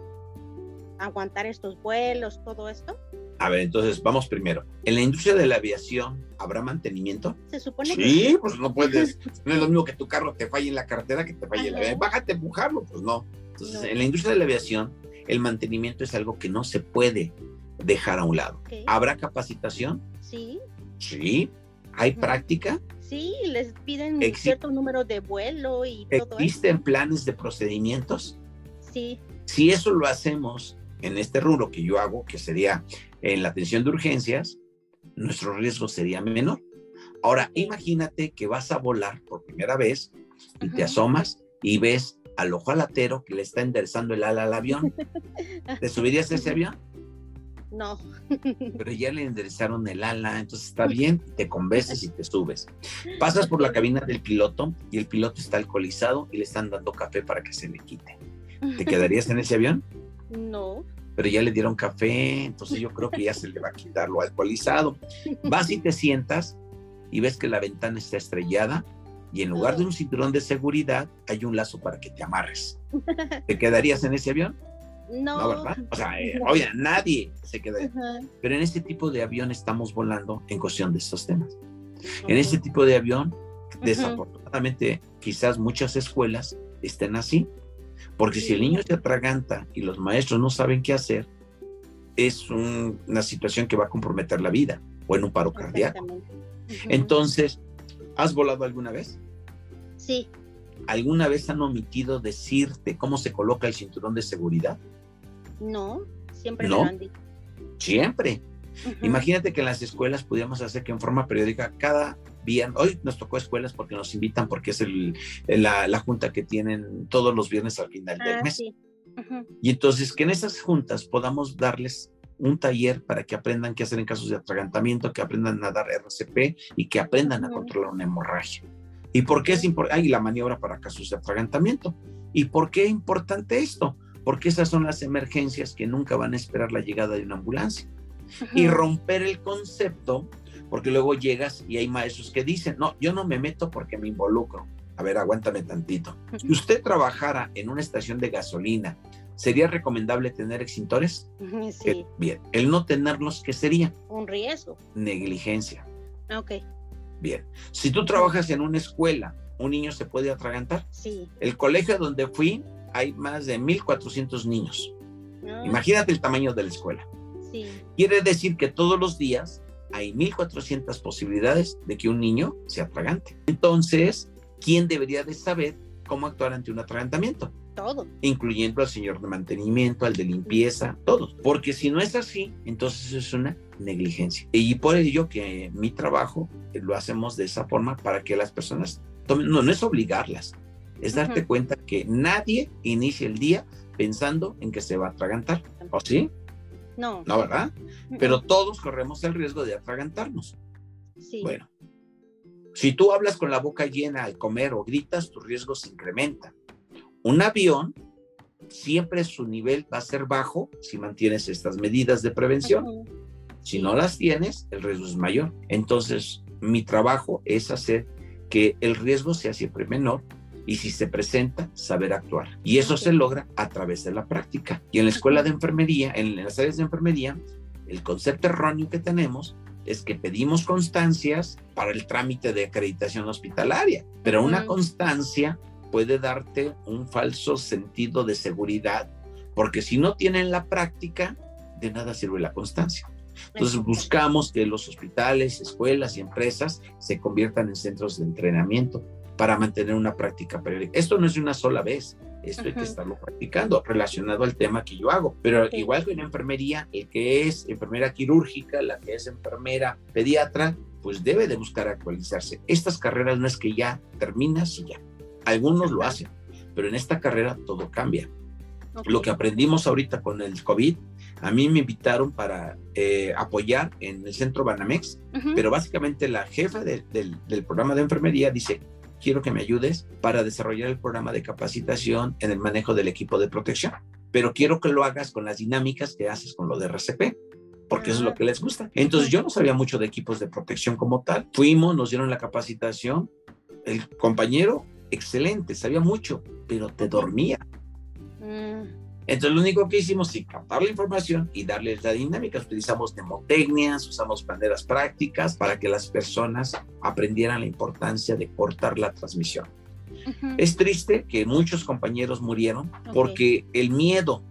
aguantar estos vuelos, todo esto. A ver, entonces vamos primero. ¿En la industria de la aviación habrá mantenimiento? Se supone sí, que sí. pues no puedes. [laughs] no es lo mismo que tu carro te falle en la carretera que te falle en la avión. Bájate, empujarlo, pues no. Entonces, en la industria de la aviación, el mantenimiento es algo que no se puede dejar a un lado. ¿Habrá capacitación? Sí. Sí. ¿Hay práctica? Sí, les piden cierto número de vuelo y todo ¿Existen planes de procedimientos? Sí. Si eso lo hacemos en este rubro que yo hago, que sería en la atención de urgencias, nuestro riesgo sería menor. Ahora, imagínate que vas a volar por primera vez y te asomas y ves al ojalatero que le está enderezando el ala al avión. [laughs] ¿Te subirías a ese avión? No. Pero ya le enderezaron el ala, entonces está bien, te convences y te subes. Pasas por la cabina del piloto y el piloto está alcoholizado y le están dando café para que se le quite. ¿Te [laughs] quedarías en ese avión? No. Pero ya le dieron café, entonces yo creo que ya se le va a quitar lo alcoholizado. [laughs] Vas y te sientas y ves que la ventana está estrellada y en lugar de un cinturón de seguridad hay un lazo para que te amarres. [laughs] ¿Te quedarías en ese avión? No. No, ¿verdad? O sea, eh, oye, nadie se quedaría. Pero en este tipo de avión estamos volando en cuestión de estos temas. En este tipo de avión, desafortunadamente, quizás muchas escuelas estén así, porque si el niño se atraganta y los maestros no saben qué hacer, es una situación que va a comprometer la vida o en un paro cardíaco. Entonces, ¿Has volado alguna vez? Sí. ¿alguna vez han omitido decirte cómo se coloca el cinturón de seguridad? No, siempre ¿No? lo han dicho. Siempre. Imagínate que en las escuelas pudiéramos hacer que en forma periódica cada viernes, hoy nos tocó escuelas porque nos invitan porque es el, la, junta que tienen todos los viernes al final del ah, mes. Y entonces que en esas juntas podamos darles un taller para que aprendan qué hacer en casos de atragantamiento, que aprendan a dar RCP y que aprendan a controlar una hemorragia. ¿Y por qué es importante? y la maniobra para casos de atragantamiento. ¿Y por qué es importante esto? Porque esas son las emergencias que nunca van a esperar la llegada de una ambulancia. Y romper el concepto, porque luego llegas y hay maestros que dicen, no, yo no me meto porque me involucro. A ver, aguántame tantito. Si usted trabajara en una estación de gasolina, ¿sería recomendable tener extintores? Sí. Eh, bien. El no tenerlos, ¿qué sería? Un riesgo. Negligencia. Ok. Bien. Si tú trabajas en una escuela, ¿un niño se puede atragantar? Sí. El colegio donde fui, hay más de 1.400 niños. Ah. Imagínate el tamaño de la escuela. Sí. Quiere decir que todos los días hay 1.400 posibilidades de que un niño se atragante. Entonces, ¿quién debería de saber cómo actuar ante un atragantamiento? Todo. Incluyendo al señor de mantenimiento, al de limpieza, todos. Porque si no es así, entonces es una negligencia. Y por ello que mi trabajo lo hacemos de esa forma para que las personas tomen, no, no es obligarlas, es darte cuenta que nadie inicia el día pensando en que se va a atragantar. ¿O sí? No. No, ¿verdad? Pero todos corremos el riesgo de atragantarnos. Sí. Bueno, si tú hablas con la boca llena al comer o gritas, tu riesgo se incrementa. Un avión, siempre su nivel va a ser bajo si mantienes estas medidas de prevención. Si no las tienes, el riesgo es mayor. Entonces, mi trabajo es hacer que el riesgo sea siempre menor y si se presenta, saber actuar. Y eso se logra a través de la práctica. Y en la escuela de enfermería, en las áreas de enfermería, el concepto erróneo que tenemos es que pedimos constancias para el trámite de acreditación hospitalaria, pero una constancia puede darte un falso sentido de seguridad, porque si no tienen la práctica, de nada sirve la constancia. Entonces buscamos que los hospitales, escuelas y empresas se conviertan en centros de entrenamiento para mantener una práctica periódica. Esto no es de una sola vez, esto hay que estarlo practicando relacionado al tema que yo hago. Pero igual que en enfermería, el que es enfermera quirúrgica, la que es enfermera pediatra, pues debe de buscar actualizarse. Estas carreras no es que ya terminas y ya. Algunos lo hacen, pero en esta carrera todo cambia. Lo que aprendimos ahorita con el COVID, a mí me invitaron para eh, apoyar en el centro Banamex, pero básicamente la jefa del, del programa de enfermería dice, quiero que me ayudes para desarrollar el programa de capacitación en el manejo del equipo de protección, pero quiero que lo hagas con las dinámicas que haces con lo de RCP porque eso es lo que les gusta. Entonces yo no sabía mucho de equipos de protección como tal. Fuimos, nos dieron la capacitación. El compañero, excelente, sabía mucho, pero te dormía. Mm. Entonces, lo único que hicimos es captar la información y darles la dinámica. Utilizamos mnemotecnias, usamos maneras prácticas para que las personas aprendieran la importancia de cortar la transmisión. Es triste que muchos compañeros murieron porque el miedo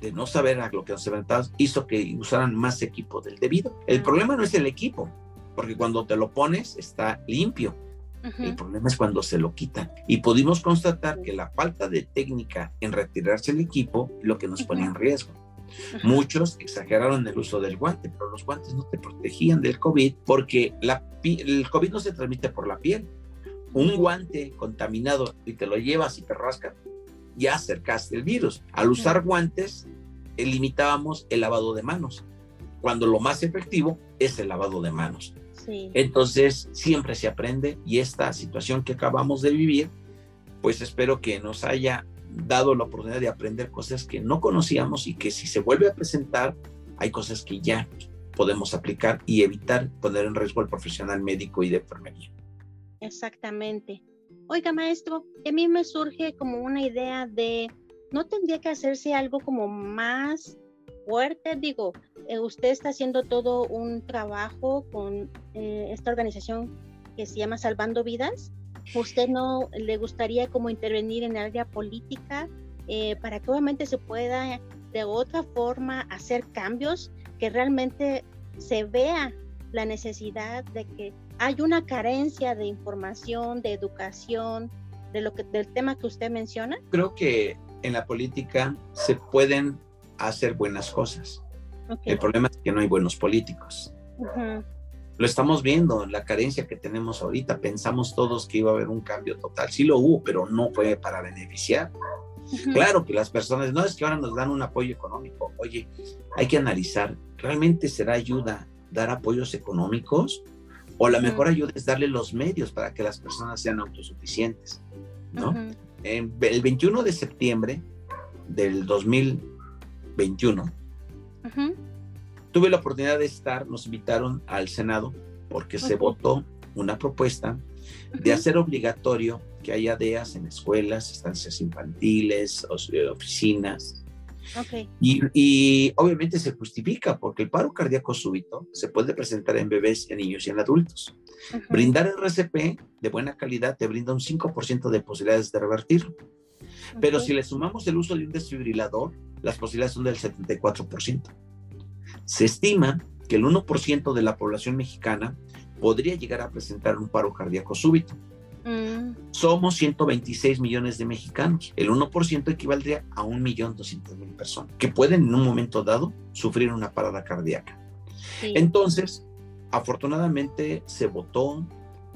de no saber a lo que nos enfrentamos hizo que usaran más equipo del debido. El ah. problema no es el equipo, porque cuando te lo pones está limpio el problema es cuando se lo quitan. Y pudimos constatar que la falta de técnica en retirarse el equipo lo que nos ponía en riesgo. Muchos exageraron el uso del guante, pero los guantes no te protegían del COVID porque la, el COVID no se transmite por la piel. Un guante contaminado y te lo llevas y te rasca, ya acercaste el virus. Al usar guantes, limitábamos el lavado de manos, cuando lo más efectivo es el lavado de manos. Entonces, siempre se aprende y esta situación que acabamos de vivir, pues espero que nos haya dado la oportunidad de aprender cosas que no conocíamos y que si se vuelve a presentar, hay cosas que ya podemos aplicar y evitar poner en riesgo al profesional médico y de enfermería. Exactamente. Oiga, maestro, a mí me surge como una idea de, ¿no tendría que hacerse algo como más fuerte? Digo, eh, usted está haciendo todo un trabajo con eh, esta organización que se llama Salvando Vidas. ¿Usted no le gustaría como intervenir en el área política eh, para que obviamente se pueda de otra forma hacer cambios que realmente se vea la necesidad de que hay una carencia de información, de educación, de lo que, del tema que usted menciona? Creo que en la política se pueden hacer buenas cosas. El problema es que no hay buenos políticos. Lo estamos viendo, la carencia que tenemos ahorita. Pensamos todos que iba a haber un cambio total. Sí lo hubo, pero no fue para beneficiar. Claro que las personas, no es que ahora nos dan un apoyo económico. Oye, hay que analizar, ¿realmente será ayuda dar apoyos económicos? O la mejor ayuda es darle los medios para que las personas sean autosuficientes, ¿no? el 21 de septiembre del 2021, tuve la oportunidad de estar, nos invitaron al Senado porque se votó una propuesta de hacer obligatorio que haya DEAS en escuelas, estancias infantiles, eh, oficinas. Y, obviamente se justifica porque el paro cardíaco súbito se puede presentar en bebés, en niños y en adultos. Brindar el RCP de buena calidad te brinda un 5% de posibilidades de revertirlo. Pero si le sumamos el uso de un desfibrilador, las posibilidades son del 74%. Se estima que el 1% de la población mexicana podría llegar a presentar un paro cardíaco súbito. Mm. Somos 126 millones de mexicanos. El 1% equivaldría a 1.200.000 personas que pueden en un momento dado sufrir una parada cardíaca. Entonces, afortunadamente se votó,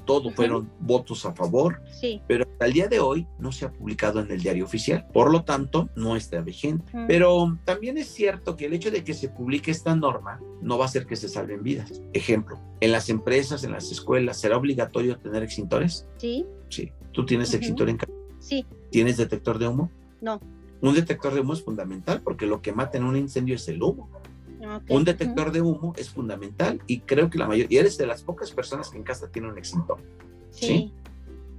todo fueron votos a favor, pero al día de hoy no se ha publicado en el diario oficial, por lo tanto no está vigente. Pero también es cierto que el hecho de que se publique esta norma no va a hacer que se salven vidas. Ejemplo, en las empresas, en las escuelas, ¿será obligatorio tener extintores? Sí. Sí. ¿Tú tienes extintor en casa? Sí. ¿Tienes detector de humo? No. Un detector de humo es fundamental porque lo que mata en un incendio es el humo. Un detector de humo es fundamental y creo que la mayoría, eres de las pocas personas que en casa tienen un extintor. Sí.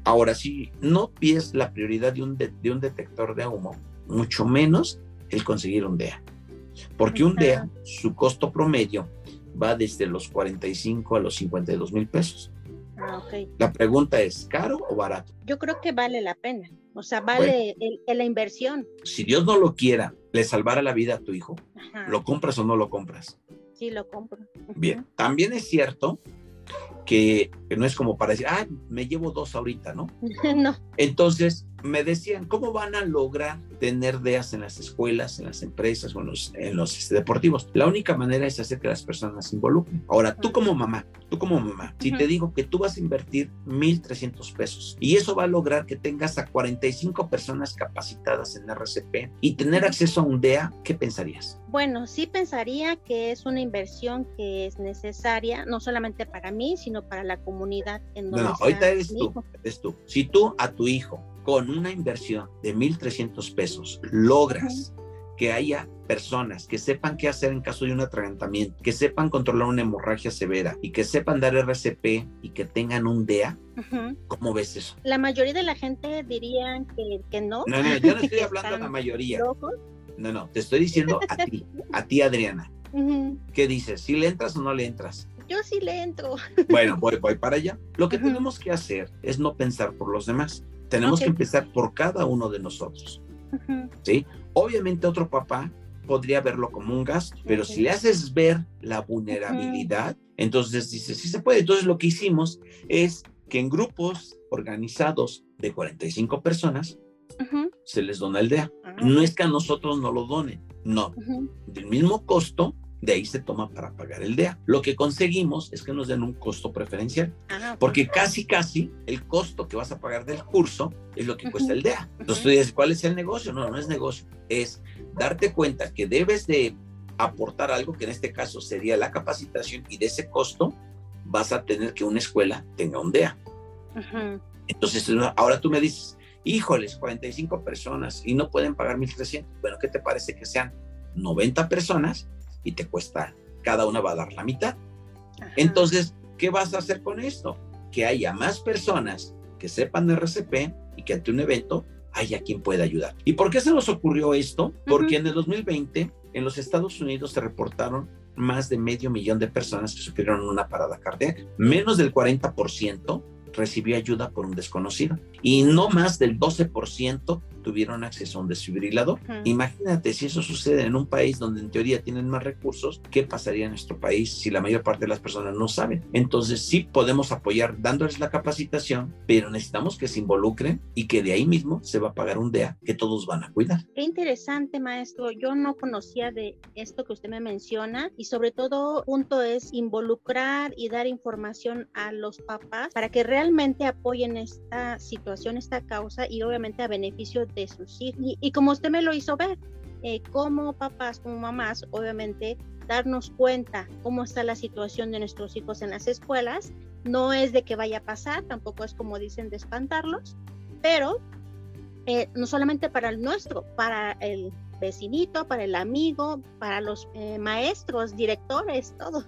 Ahora, si no pides la prioridad de un, de, un detector de humo, mucho menos el conseguir un DEA. Porque un DEA, su costo promedio va desde los 45 a los 52 mil pesos. Ah, la pregunta es, ¿caro o barato? Yo creo que vale la pena. O sea, vale la inversión. Si Dios no lo quiera, le salvara la vida a tu hijo, ¿lo compras o no lo compras? Sí, lo compro. Bien, también es cierto que, no es como para decir, ah, me llevo dos ahorita, ¿no? [laughs] no. Entonces, me decían, ¿cómo van a lograr tener DEAS en las escuelas, en las empresas o en los, en los este, deportivos? La única manera es hacer que las personas se involucren. Ahora, tú como mamá, tú como mamá, si te digo que tú vas a invertir 1.300 pesos y eso va a lograr que tengas a 45 personas capacitadas en RCP y tener acceso a un DEA, ¿qué pensarías? Bueno, sí pensaría que es una inversión que es necesaria, no solamente para mí, sino para la comunidad. En donde no, no, ahorita eres tú, eres tú. Si tú a tu hijo con una inversión de 1.300 pesos logras que haya personas que sepan qué hacer en caso de un atragantamiento, que sepan controlar una hemorragia severa y que sepan dar RCP y que tengan un DEA, ¿cómo ves eso? La mayoría de la gente diría que, que no. No, no, yo no [laughs] estoy hablando de la mayoría. No, no, te estoy diciendo a ti, a ti Adriana. ¿Qué dices? ¿Si le entras o no le entras? Yo sí le entro. Bueno, voy, voy para allá. Lo que tenemos que hacer es no pensar por los demás. Tenemos que empezar por cada uno de nosotros. ¿Sí? Obviamente otro papá podría verlo como un gasto, pero si le haces ver la vulnerabilidad, entonces dices, sí se puede. Entonces lo que hicimos es que en grupos organizados de 45 personas se les dona el DEA. Ah, no es que a nosotros no lo donen, no. Del mismo costo, de ahí se toma para pagar el DEA. Lo que conseguimos es que nos den un costo preferencial, porque casi, casi el costo que vas a pagar del curso es lo que cuesta el DEA. Entonces tú dices, ¿cuál es el negocio? No, no es negocio, es darte cuenta que debes de aportar algo, que en este caso sería la capacitación, y de ese costo vas a tener que una escuela tenga un DEA. Entonces, ahora tú me dices, híjoles, 45 personas y no pueden pagar 1.300. Bueno, ¿qué te parece que sean 90 personas y te cuesta, cada una va a dar la mitad. Entonces, ¿qué vas a hacer con esto? Que haya más personas que sepan RCP y que ante un evento haya quien pueda ayudar. ¿Y por qué se nos ocurrió esto? Porque en el 2020 en los Estados Unidos se reportaron más de medio millón de personas que sufrieron una parada cardíaca. Menos del 40% recibió ayuda por un desconocido y no más del 12% tuvieron acceso a un desfibrilador. Imagínate si eso sucede en un país donde en teoría tienen más recursos, ¿qué pasaría en nuestro país si la mayor parte de las personas no saben? Entonces sí podemos apoyar dándoles la capacitación, pero necesitamos que se involucren y que de ahí mismo se va a pagar un DEA que todos van a cuidar. Qué interesante, maestro. Yo no conocía de esto que usted me menciona y sobre todo punto es involucrar y dar información a los papás para que realmente apoyen esta situación, esta causa y obviamente a beneficio de sus hijos. Y, como usted me lo hizo ver, eh, como papás, como mamás, obviamente darnos cuenta cómo está la situación de nuestros hijos en las escuelas. No es de que vaya a pasar, tampoco es como dicen de espantarlos, pero eh, no solamente para el nuestro, para el vecinito, para el amigo, para los eh, maestros, directores, todo.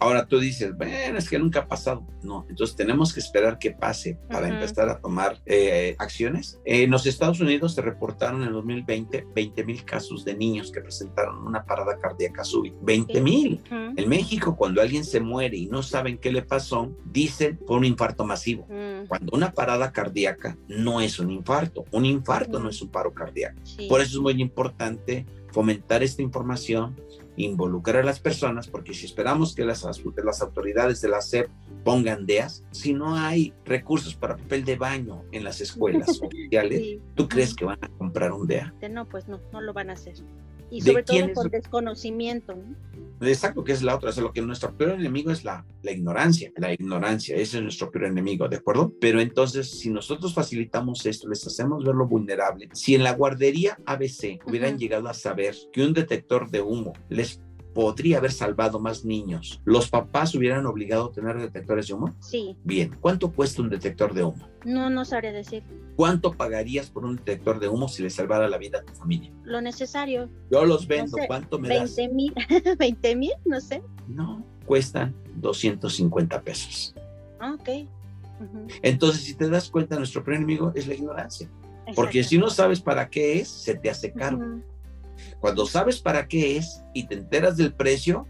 Ahora tú dices, bueno, es que nunca ha pasado. No, entonces tenemos que esperar que pase para empezar a tomar eh, acciones. en los Estados Unidos se reportaron en 2020 20 mil casos de niños que presentaron una parada cardíaca súbita. 20 mil. En México, cuando alguien se muere y no saben qué le pasó, dicen fue un infarto masivo. Cuando una parada cardíaca no es un infarto, un infarto no es un paro cardíaco. Por eso es muy importante fomentar esta información involucrar a las personas, porque si esperamos que las, las autoridades de la SEP pongan DEAS, si no hay recursos para papel de baño en las escuelas [laughs] oficiales, ¿tú crees que van a comprar un DEA? No, pues no, no lo van a hacer. Y sobre todo por desconocimiento. Exacto, que es la otra. O lo que nuestro peor enemigo es la, la ignorancia. La ignorancia, ese es nuestro peor enemigo, ¿de acuerdo? Pero entonces, si nosotros facilitamos esto, les hacemos verlo vulnerable. Si en la guardería ABC hubieran llegado a saber que un detector de humo les podría haber salvado más niños. ¿Los papás hubieran obligado a tener detectores de humo? Sí. Bien, ¿cuánto cuesta un detector de humo? No, no sabría decir. ¿Cuánto pagarías por un detector de humo si le salvara la vida a tu familia? Lo necesario. Yo los vendo, ¿cuánto me 20 das? mil, [laughs] 20 mil, no sé. No, cuestan 250 pesos. Ah, ok. Entonces, si te das cuenta, nuestro primer enemigo es la ignorancia. Porque si no sabes para qué es, se te hace caro. Cuando sabes para qué es y te enteras del precio,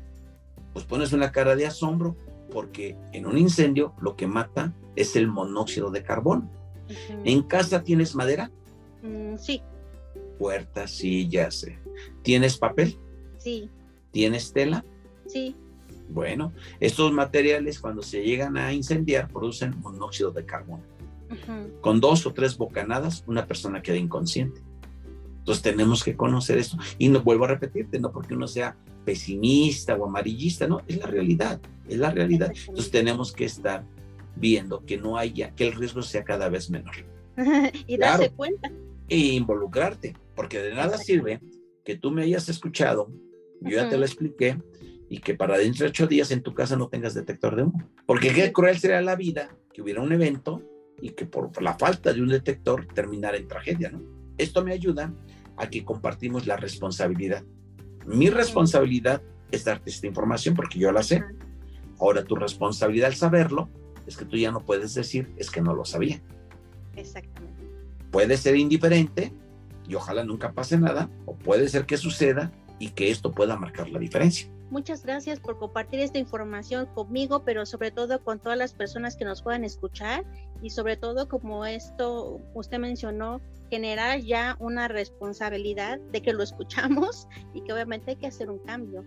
pues pones una cara de asombro, porque en un incendio lo que mata es el monóxido de carbono. ¿En casa tienes madera? Mm, sí. Puertas, sillas. Eh. ¿Tienes papel? Sí. ¿Tienes tela? Sí. Bueno, estos materiales cuando se llegan a incendiar producen monóxido de carbono. Con dos o tres bocanadas, una persona queda inconsciente. Entonces tenemos que conocer esto. Y no vuelvo a repetirte, no porque uno sea pesimista o amarillista, no, es la realidad, es la realidad. Entonces tenemos que estar viendo que no haya, que el riesgo sea cada vez menor. [laughs] y darse cuenta. E involucrarte, porque de nada sirve que tú me hayas escuchado, yo ya te lo expliqué, y que para dentro de ocho días en tu casa no tengas detector de humo. Porque qué cruel sería la vida que hubiera un evento y que por la falta de un detector terminara en tragedia, ¿no? Esto me ayuda a que compartimos la responsabilidad. Mi responsabilidad es darte esta información porque yo la sé. Ahora tu responsabilidad al saberlo es que tú ya no puedes decir es que no lo sabía. Exactamente. Puede ser indiferente y ojalá nunca pase nada, o puede ser que suceda y que esto pueda marcar la diferencia. Muchas gracias por compartir esta información conmigo, pero sobre todo con todas las personas que nos puedan escuchar y sobre todo como esto usted mencionó, generar ya una responsabilidad de que lo escuchamos [laughs] y que obviamente hay que hacer un cambio.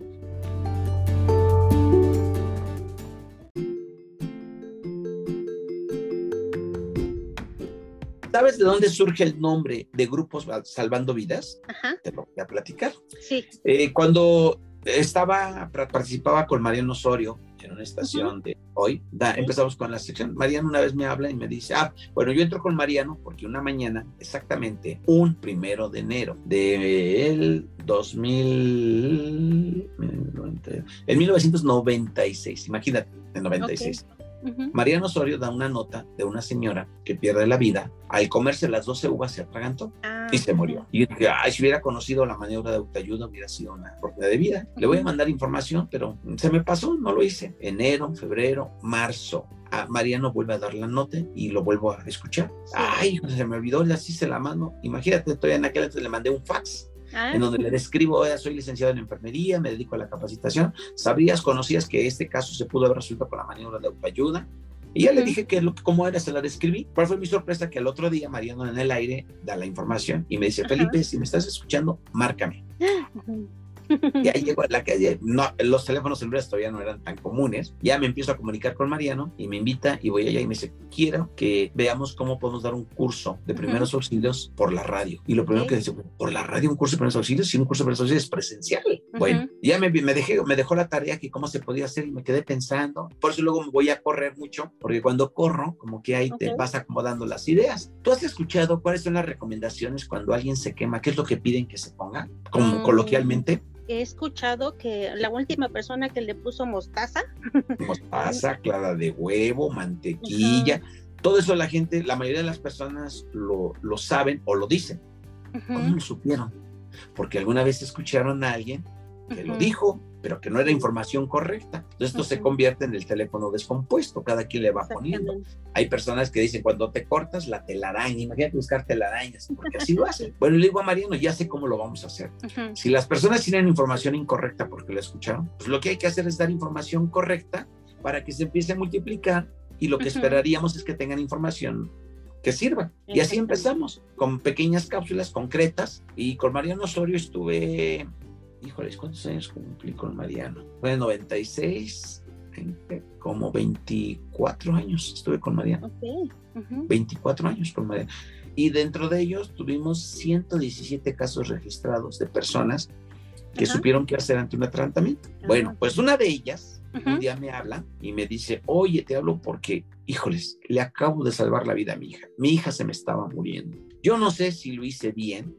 ¿Sabes de dónde surge el nombre de grupos Salvando Vidas? Te lo voy a platicar. Sí. Eh, cuando estaba, participaba con Mariano Osorio en una estación de hoy. empezamos con la sección. Mariano una vez me habla y me dice, ah, bueno, yo entro con Mariano porque una mañana, exactamente un primero de enero de 2000, en 1996, imagínate, en 96. Mariano Osorio da una nota de una señora que pierde la vida. Al comerse las 12 uvas se atragantó ah, y se murió. Y dije, ay, si hubiera conocido la maniobra de autoayuda hubiera sido una oportunidad de vida. Le voy a mandar información, pero se me pasó, no lo hice. Enero, febrero, marzo. A Mariano vuelve a dar la nota y lo vuelvo a escuchar. Ay, se me olvidó, le así la mano. Imagínate, todavía en aquel entonces le mandé un fax Ah. en donde le describo, soy licenciado en enfermería, me dedico a la capacitación. ¿Sabrías, conocías que este caso se pudo haber resuelto con la maniobra de autoayuda? Y ya le dije que lo, cómo era, se la describí. ¿Cuál fue mi sorpresa? Que el otro día Mariano en el aire da la información y me dice, Felipe, si me estás escuchando, márcame. [gasps] [laughs] ahí llego a la calle, no, los teléfonos celulares todavía no eran tan comunes. Ya me empiezo a comunicar con Mariano y me invita y voy allá y me dice, quiero que veamos cómo podemos dar un curso de primeros auxilios por la radio. Y lo primero que dice, por la radio un curso de primeros auxilios, y un curso de primeros auxilios es presencial. Bueno, ya me, me, dejé, me dejó la tarea que cómo se podía hacer y me quedé pensando. Por eso luego me voy a correr mucho, porque cuando corro, como que ahí te vas acomodando las ideas. ¿Tú has escuchado cuáles son las recomendaciones cuando alguien se quema? ¿Qué es lo que piden que se ponga? Como, mm. coloquialmente he escuchado que la última persona que le puso mostaza. [laughs] Mostaza, clara de huevo, mantequilla. Todo eso la gente, la mayoría de las personas lo, lo saben o lo dicen. ¿Cómo lo supieron? Porque alguna vez escucharon a alguien que lo dijo, pero que no era información correcta. Entonces esto se convierte en el teléfono descompuesto, cada quien le va poniendo. Hay personas que dicen, cuando te cortas la telaraña, imagínate buscar telarañas, porque así lo hacen. Bueno, le digo a Mariano, ya sé cómo lo vamos a hacer. Si las personas tienen información incorrecta porque la escucharon, pues lo que hay que hacer es dar información correcta para que se empiece a multiplicar y lo que esperaríamos es que tengan información que sirva. Y así empezamos, con pequeñas cápsulas concretas. Y con Mariano Osorio estuve híjoles, ¿cuántos años cumplí con Mariano? Fue en 96, como 24 años estuve con Mariano. 24 años con Mariano. Y dentro de ellos tuvimos 117 casos registrados de personas que supieron qué hacer ante un tratamiento. Ah, bueno, pues una de ellas un día me habla y me dice, oye, te hablo porque, híjoles, le acabo de salvar la vida a mi hija. Mi hija se me estaba muriendo. Yo no sé si lo hice bien,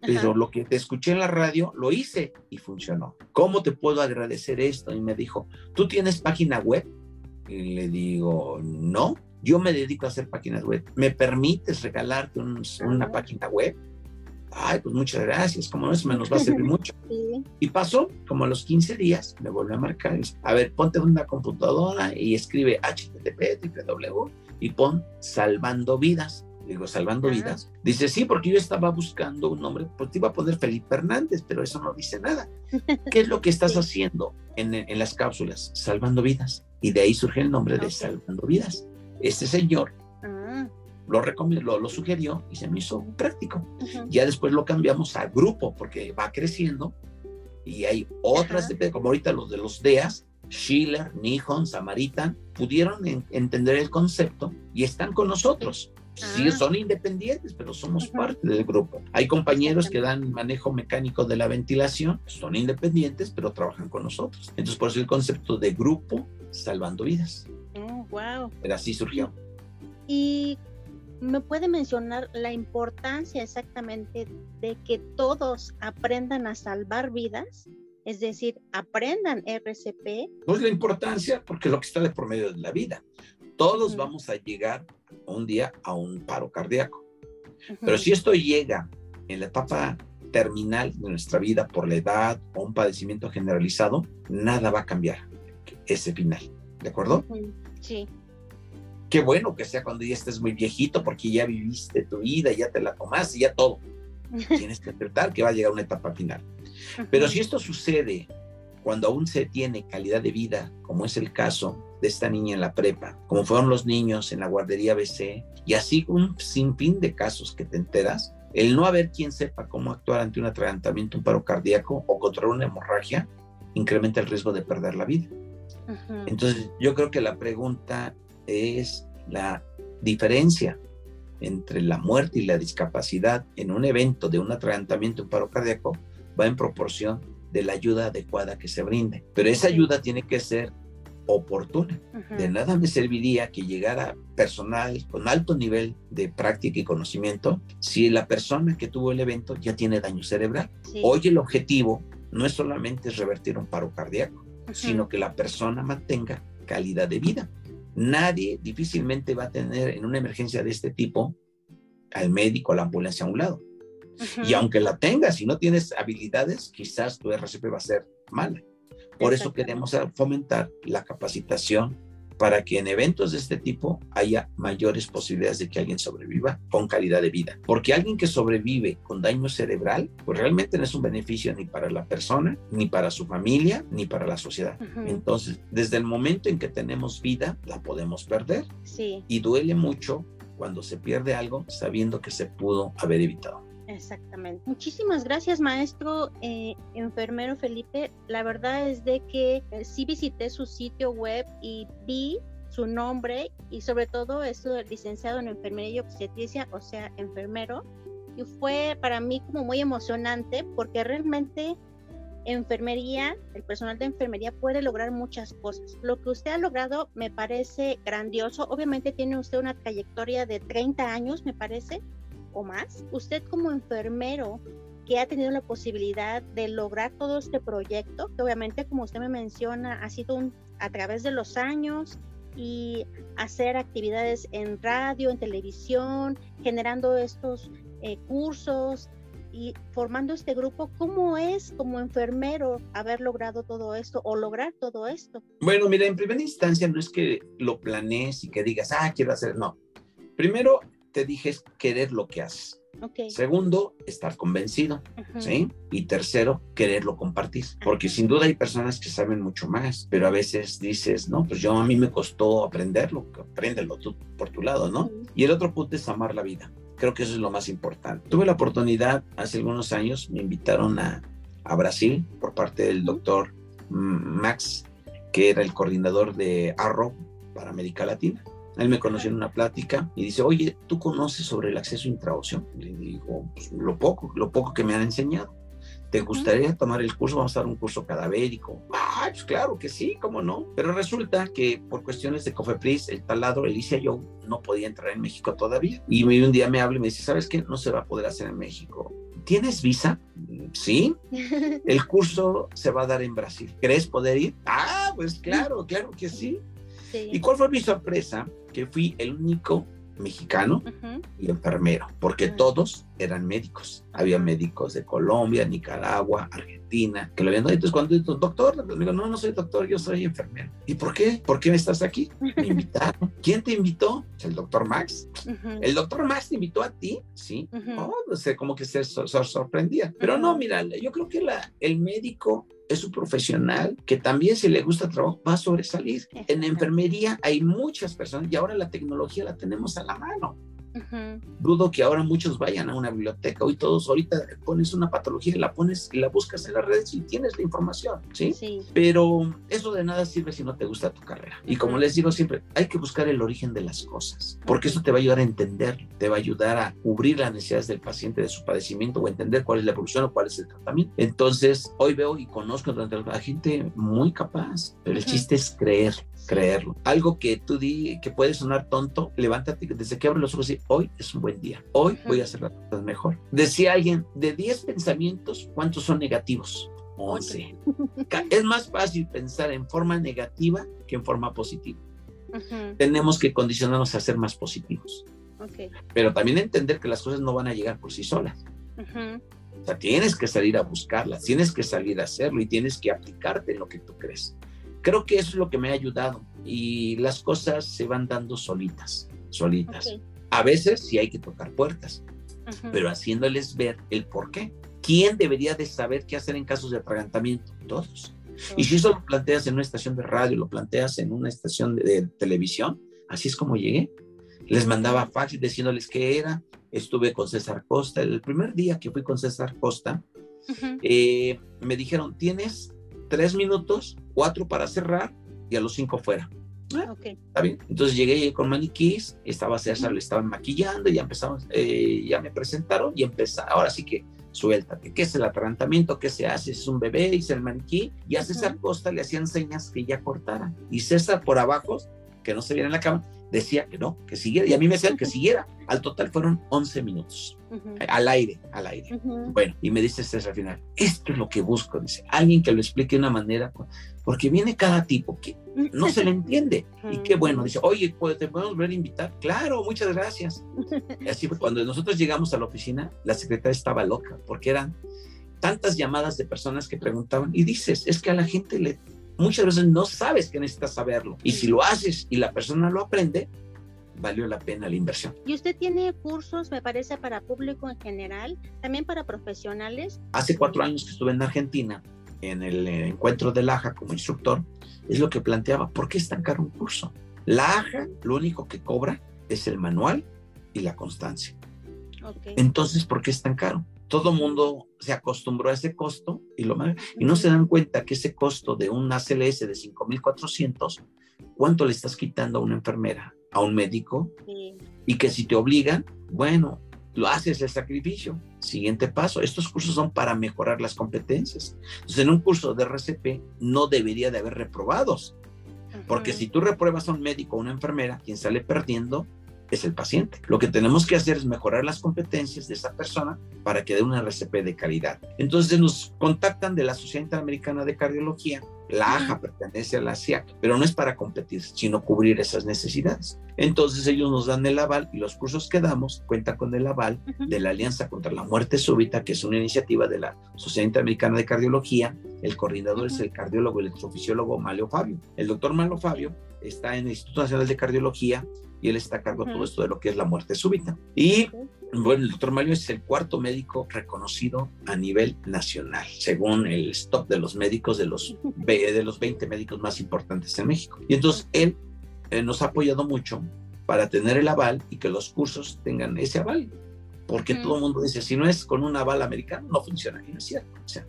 pero lo que te escuché en la radio lo hice y funcionó. ¿Cómo te puedo agradecer esto? Y me dijo, ¿tú tienes página web? Y le digo, no, yo me dedico a hacer páginas web. ¿Me permites regalarte una página web? Ay, pues muchas gracias, como no, eso me nos va a servir [laughs] mucho. Y pasó, como a los 15 días, me volvió a marcar, a ver, ponte una computadora y escribe http, www, y pon salvando vidas digo, salvando vidas. Dice, sí, porque yo estaba buscando un nombre, pues te iba a poner Felipe Hernández, pero eso no dice nada. [laughs] ¿Qué es lo que estás haciendo en, en, las cápsulas? Salvando vidas. Y de ahí surge el nombre de Salvando Vidas. Este señor ah. lo, lo, lo, sugirió y se me hizo práctico. Ya después lo cambiamos a grupo porque va creciendo y hay otras, como ahorita los de los DEAS, Schiller, Nihon, Samaritan, pudieron entender el concepto y están con nosotros. Sí, ah. son independientes, pero somos parte del grupo. Hay compañeros que dan manejo mecánico de la ventilación, son independientes, pero trabajan con nosotros. Entonces, por eso el concepto de grupo salvando vidas. Oh, wow. Pero así surgió. Y me puede mencionar la importancia exactamente de que todos aprendan a salvar vidas, es decir, aprendan RCP. Pues la importancia, porque lo que está de por medio de la vida. Todos vamos a llegar un día a un paro cardíaco. Pero si esto llega en la etapa terminal de nuestra vida por la edad o un padecimiento generalizado, nada va a cambiar ese final. ¿De acuerdo? Sí. Qué bueno que sea cuando ya estés muy viejito porque ya viviste tu vida, ya te la tomaste, ya todo. Tienes que aceptar que va a llegar una etapa final. Pero si esto sucede cuando aún se tiene calidad de vida, como es el caso de esta niña en la prepa, como fueron los niños en la guardería BC, y así un sinfín de casos que te enteras, el no haber quien sepa cómo actuar ante un atragantamiento, un paro cardíaco o controlar una hemorragia, incrementa el riesgo de perder la vida. Entonces, yo creo que la pregunta es la diferencia entre la muerte y la discapacidad en un evento de un atragantamiento, un paro cardíaco, va en proporción de la ayuda adecuada que se brinde. Pero esa ayuda tiene que ser oportuna. De nada me serviría que llegara personal con alto nivel de práctica y conocimiento si la persona que tuvo el evento ya tiene daño cerebral. Hoy el objetivo no es solamente revertir un paro cardíaco, sino que la persona mantenga calidad de vida. Nadie difícilmente va a tener en una emergencia de este tipo al médico, a la ambulancia a un lado. Y aunque la tengas, y no tienes habilidades, quizás tu RCP va a ser mala. Por eso queremos fomentar la capacitación para que en eventos de este tipo haya mayores posibilidades de que alguien sobreviva con calidad de vida. Porque alguien que sobrevive con daño cerebral, pues realmente no es un beneficio ni para la persona, ni para su familia, ni para la sociedad. Entonces, desde el momento en que tenemos vida, la podemos perder. Sí. Y duele mucho cuando se pierde algo sabiendo que se pudo haber evitado. Exactamente. Muchísimas gracias, maestro eh, enfermero Felipe. La verdad es de que eh, sí visité su sitio web y vi su nombre y sobre todo esto licenciado en enfermería y obstetricia, o sea, enfermero. Y fue para mí como muy emocionante porque realmente enfermería, el personal de enfermería puede lograr muchas cosas. Lo que usted ha logrado me parece grandioso. Obviamente tiene usted una trayectoria de 30 años, me parece, o más. Usted como enfermero que ha tenido la posibilidad de lograr todo este proyecto, que obviamente como usted me menciona, ha sido un, a través de los años y hacer actividades en radio, en televisión, generando estos eh, cursos y formando este grupo, ¿cómo es como enfermero haber logrado todo esto o lograr todo esto? Bueno, mira, en primera instancia no es que lo planees y que digas, ah, quiero hacer, no. Primero te dije es querer lo que haces. Segundo, estar convencido, ¿sí? Y tercero, quererlo compartir, porque sin duda hay personas que saben mucho más, pero a veces dices, no, pues yo a mí me costó aprenderlo, apréndelo tú por tu lado, ¿no? Y el otro punto es amar la vida. Creo que eso es lo más importante. Tuve la oportunidad hace algunos años, me invitaron a, a Brasil por parte del doctor Max, que era el coordinador de Arro para América Latina. Él me conoció en una plática y dice, oye, ¿tú conoces sobre el acceso intraóseo? Le digo, pues lo poco, lo poco que me han enseñado. ¿Te gustaría tomar el curso? Vamos a dar un curso cadavérico. Ah, pues claro que sí, cómo no. Pero resulta que por cuestiones de Cofepris, el taladro, Elicia yo no podía entrar en México todavía. Y un día me habla y me dice, ¿sabes qué? No se va a poder hacer en México. ¿Tienes visa? Sí. [laughs] El curso se va a dar en Brasil. ¿Crees poder ir? Ah, pues claro, claro que sí. ¿Y cuál fue mi sorpresa? Que fui el único mexicano y enfermero, porque todos eran médicos. Había médicos de Colombia, Nicaragua, Argentina, que lo habían dado. Entonces, cuando digo, doctor, le digo, no, no soy doctor, yo soy enfermero. ¿Y por qué? ¿Por qué me estás aquí? Me [laughs] invitaron. ¿Quién te invitó? El doctor Max. ¿El doctor Max te invitó a ti? Sí. Oh, no sé, como que se sorprendía. Pero no, mira, yo creo que la, el médico es un profesional que también si le gusta el trabajo va a sobresalir. En enfermería hay muchas personas y ahora la tecnología la tenemos a la mano. Dudo que ahora muchos vayan a una biblioteca. Hoy todos, ahorita pones una patología la pones la buscas en las redes y tienes la información, ¿sí? Pero eso de nada sirve si no te gusta tu carrera. Y como les digo siempre, hay que buscar el origen de las cosas, porque eso te va a ayudar a entender, te va a ayudar a cubrir las necesidades del paciente de su padecimiento o entender cuál es la evolución o cuál es el tratamiento. Entonces, hoy veo y conozco a gente muy capaz, pero el chiste es creer, creerlo. Algo que tú di que puede sonar tonto, levántate desde que abres los ojos y hoy es un buen día, hoy voy a hacer las cosas mejor. Decía alguien, de 10 pensamientos, ¿cuántos son negativos? 11. es más fácil pensar en forma negativa que en forma positiva. Tenemos que condicionarnos a ser más positivos. Pero también entender que las cosas no van a llegar por sí solas. O sea, tienes que salir a buscarlas, tienes que salir a hacerlo y tienes que aplicarte en lo que tú crees. Creo que eso es lo que me ha ayudado y las cosas se van dando solitas, solitas. A veces sí hay que tocar puertas, pero haciéndoles ver el por qué. ¿Quién debería de saber qué hacer en casos de atragantamiento? Todos. Y si eso lo planteas en una estación de radio, lo planteas en una estación de, televisión, así es como llegué. Les mandaba fax diciéndoles qué era. Estuve con César Costa. El primer día que fui con César Costa, eh, me dijeron, tienes tres minutos, cuatro para cerrar y a los cinco fuera. Ah, está bien. Entonces llegué con maniquís, estaba César, le estaban maquillando, y ya empezamos, eh, ya me presentaron y empezaron. Ahora sí que suéltate. ¿Qué es el atragantamiento? ¿Qué se hace? Es un bebé, dice el maniquí. Y a César Costa le hacían señas que ya cortara. Y César por abajo, que no se viera en la cama, decía que no, que siguiera. Y a mí me decían que siguiera. Al total fueron 11 minutos. Al aire, al aire. Bueno, y me dice César al final, esto es lo que busco, dice, alguien que lo explique de una manera, porque viene cada tipo que no se le entiende. Y qué bueno, dice, oye, pues, ¿te podemos volver a invitar? Claro, muchas gracias. Y así fue, cuando nosotros llegamos a la oficina, la secretaria estaba loca, porque eran tantas llamadas de personas que preguntaban, y dices, es que a la gente le muchas veces no sabes que necesitas saberlo. Y si lo haces y la persona lo aprende, valió la pena la inversión. ¿Y usted tiene cursos, me parece, para público en general, también para profesionales? Hace cuatro años que estuve en Argentina, en el encuentro de la AJA como instructor, es lo que planteaba, ¿por qué es tan caro un curso? La AJA lo único que cobra es el manual y la constancia. Entonces, ¿por qué es tan caro? Todo mundo se acostumbró a ese costo y, lo, y no se dan cuenta que ese costo de un ACLS de 5.400, ¿cuánto le estás quitando a una enfermera, a un médico? Y que si te obligan, bueno, lo haces el sacrificio. Siguiente paso, estos cursos son para mejorar las competencias. Entonces, en un curso de RCP no debería de haber reprobados, porque si tú repruebas a un médico o una enfermera, quien sale perdiendo es el paciente. Lo que tenemos que hacer es mejorar las competencias de esa persona para que dé una RCP de calidad. Entonces nos contactan de la Sociedad Interamericana de Cardiología la AJA pertenece a la CIAC, pero no es para competir, sino cubrir esas necesidades. Entonces ellos nos dan el aval y los cursos que damos cuentan con el aval de la Alianza contra la Muerte Súbita, que es una iniciativa de la Sociedad Interamericana de Cardiología. El coordinador es el cardiólogo, el electrofisiólogo Malio Fabio. El doctor Malio Fabio está en el Instituto Nacional de Cardiología y él está a cargo de todo esto de lo que es la muerte súbita. Y bueno, el doctor Mario es el cuarto médico reconocido a nivel nacional, según el stop de los médicos, de los, de los 20 médicos más importantes en México. Y entonces él eh, nos ha apoyado mucho para tener el aval y que los cursos tengan ese aval. Porque todo el mundo dice, si no es con un aval americano, no funciona. Y no es cierto. O sea,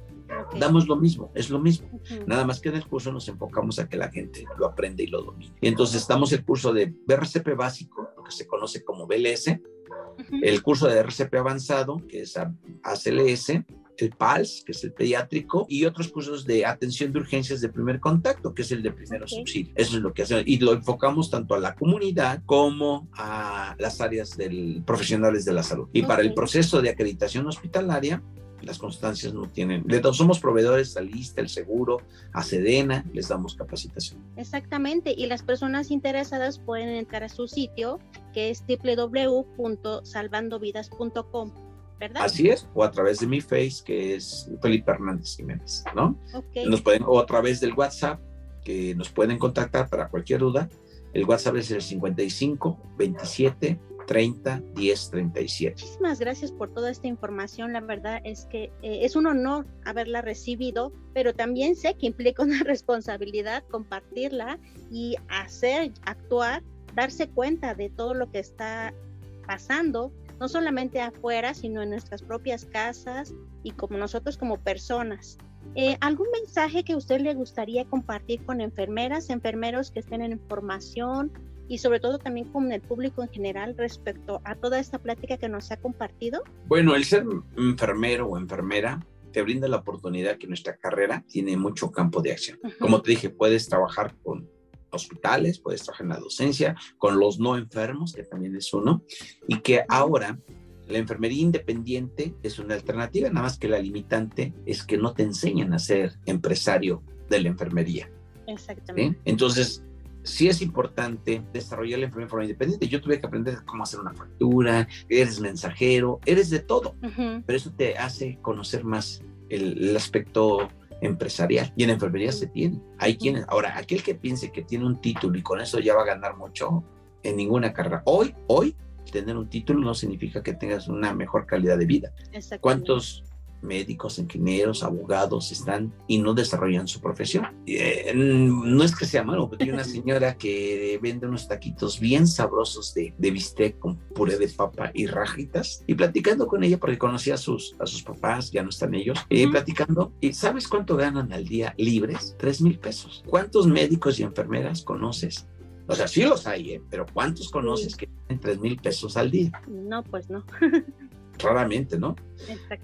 damos lo mismo, es lo mismo. Nada más que en el curso nos enfocamos a que la gente lo aprende y lo domine. Y entonces estamos el curso de BRCP básico, lo que se conoce como BLS, el curso de RCP avanzado, que es ACLS, el PALS, que es el pediátrico, y otros cursos de atención de urgencias de primer contacto, que es el de primeros subsidios. Eso es lo que hacemos. Y lo enfocamos tanto a la comunidad como a las áreas del, profesionales de la salud. Y para el proceso de acreditación hospitalaria, las constancias no tienen. Le somos proveedores a Lista, el seguro, a Sedena, les damos capacitación. Exactamente, y las personas interesadas pueden entrar a su sitio que es www.salvandovidas.com. ¿verdad? Así es, o a través de mi face, que es Felipe Hernández Jiménez, ¿no? Nos pueden, o a través del WhatsApp, que nos pueden contactar para cualquier duda. El WhatsApp es el 55 27 30 10 37. Muchísimas gracias por toda esta información. La verdad es que eh, es un honor haberla recibido, pero también sé que implica una [laughs] responsabilidad compartirla y hacer, actuar, darse cuenta de todo lo que está pasando, no solamente afuera, sino en nuestras propias casas y como nosotros como personas. Eh, ¿Algún mensaje que usted le gustaría compartir con enfermeras, enfermeros que estén en formación y sobre todo también con el público en general respecto a toda esta plática que nos ha compartido? Bueno, el ser enfermero o enfermera te brinda la oportunidad que nuestra carrera tiene mucho campo de acción. Como te dije, puedes trabajar con hospitales, puedes trabajar en la docencia, con los no enfermos, que también es uno, y que ahora la enfermería independiente es una alternativa, nada más que la limitante es que no te enseñan a ser empresario de la enfermería. Exactamente. Entonces, sí es importante desarrollar la enfermería de forma independiente. Yo tuve que aprender cómo hacer una factura, eres mensajero, eres de todo, pero eso te hace conocer más el, aspecto empresarial y en enfermería se tiene. Hay quienes, ahora, aquel que piense que tiene un título y con eso ya va a ganar mucho en ninguna carrera. Hoy, hoy, tener un título no significa que tengas una mejor calidad de vida. ¿Cuántos médicos, ingenieros, abogados están y no desarrollan su profesión. Eh, no es que sea malo, pero hay una [laughs] señora que vende unos taquitos bien sabrosos de, de bistec con puré de papa y rajitas y platicando con ella porque conocía a sus, a sus papás, ya no están ellos, y platicando, ¿y sabes cuánto ganan al día libres? Tres mil pesos. ¿Cuántos médicos y enfermeras conoces o sea, sí los hay, ¿eh? pero ¿cuántos conoces que tienen tres mil pesos al día? No, pues no. [laughs] raramente, ¿no?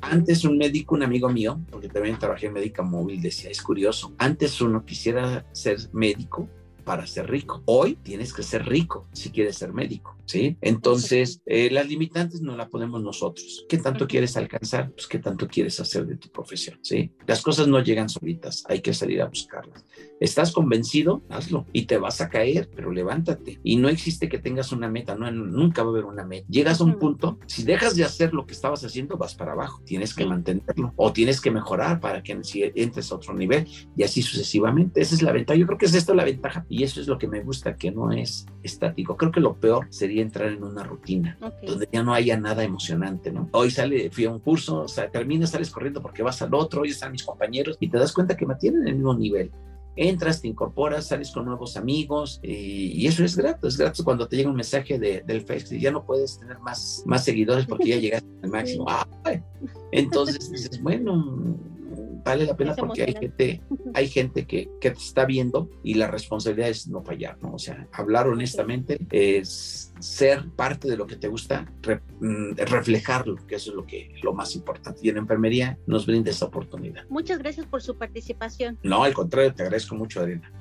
Antes un médico, un amigo mío, porque también trabajé en médica móvil, decía, es curioso, antes uno quisiera ser médico para ser rico. Hoy tienes que ser rico si quieres ser médico, ¿sí? Entonces, eh, las limitantes no las ponemos nosotros. ¿Qué tanto quieres alcanzar? Pues qué tanto quieres hacer de tu profesión, ¿sí? Las cosas no llegan solitas, hay que salir a buscarlas. ¿Estás convencido? Hazlo y te vas a caer, pero levántate. Y no existe que tengas una meta, no, nunca va a haber una meta. Llegas a un punto, si dejas de hacer lo que estabas haciendo, vas para abajo. Tienes que mantenerlo o tienes que mejorar para que entres a otro nivel y así sucesivamente. Esa es la ventaja. Yo creo que es esto la ventaja y eso es lo que me gusta, que no es estático. Creo que lo peor sería entrar en una rutina donde ya no haya nada emocionante, ¿no? Hoy sale, fui a un curso, o sea, terminas, sales corriendo porque vas al otro, hoy están mis compañeros y te das cuenta que mantienen el mismo nivel entras, te incorporas, sales con nuevos amigos y, eso es grato, es grato cuando te llega un mensaje de, del Facebook, ya no puedes tener más, más seguidores porque ya [laughs] llegaste al máximo. Entonces dices, bueno, vale la pena porque hay gente, [laughs] hay gente que, que, te está viendo y la responsabilidad es no fallar, ¿no? O sea, hablar honestamente es ser parte de lo que te gusta, mm, reflejarlo, que eso es lo que lo más importante. Y en enfermería nos brinda esa oportunidad. Muchas gracias por su participación. No, al contrario, te agradezco mucho, Adriana.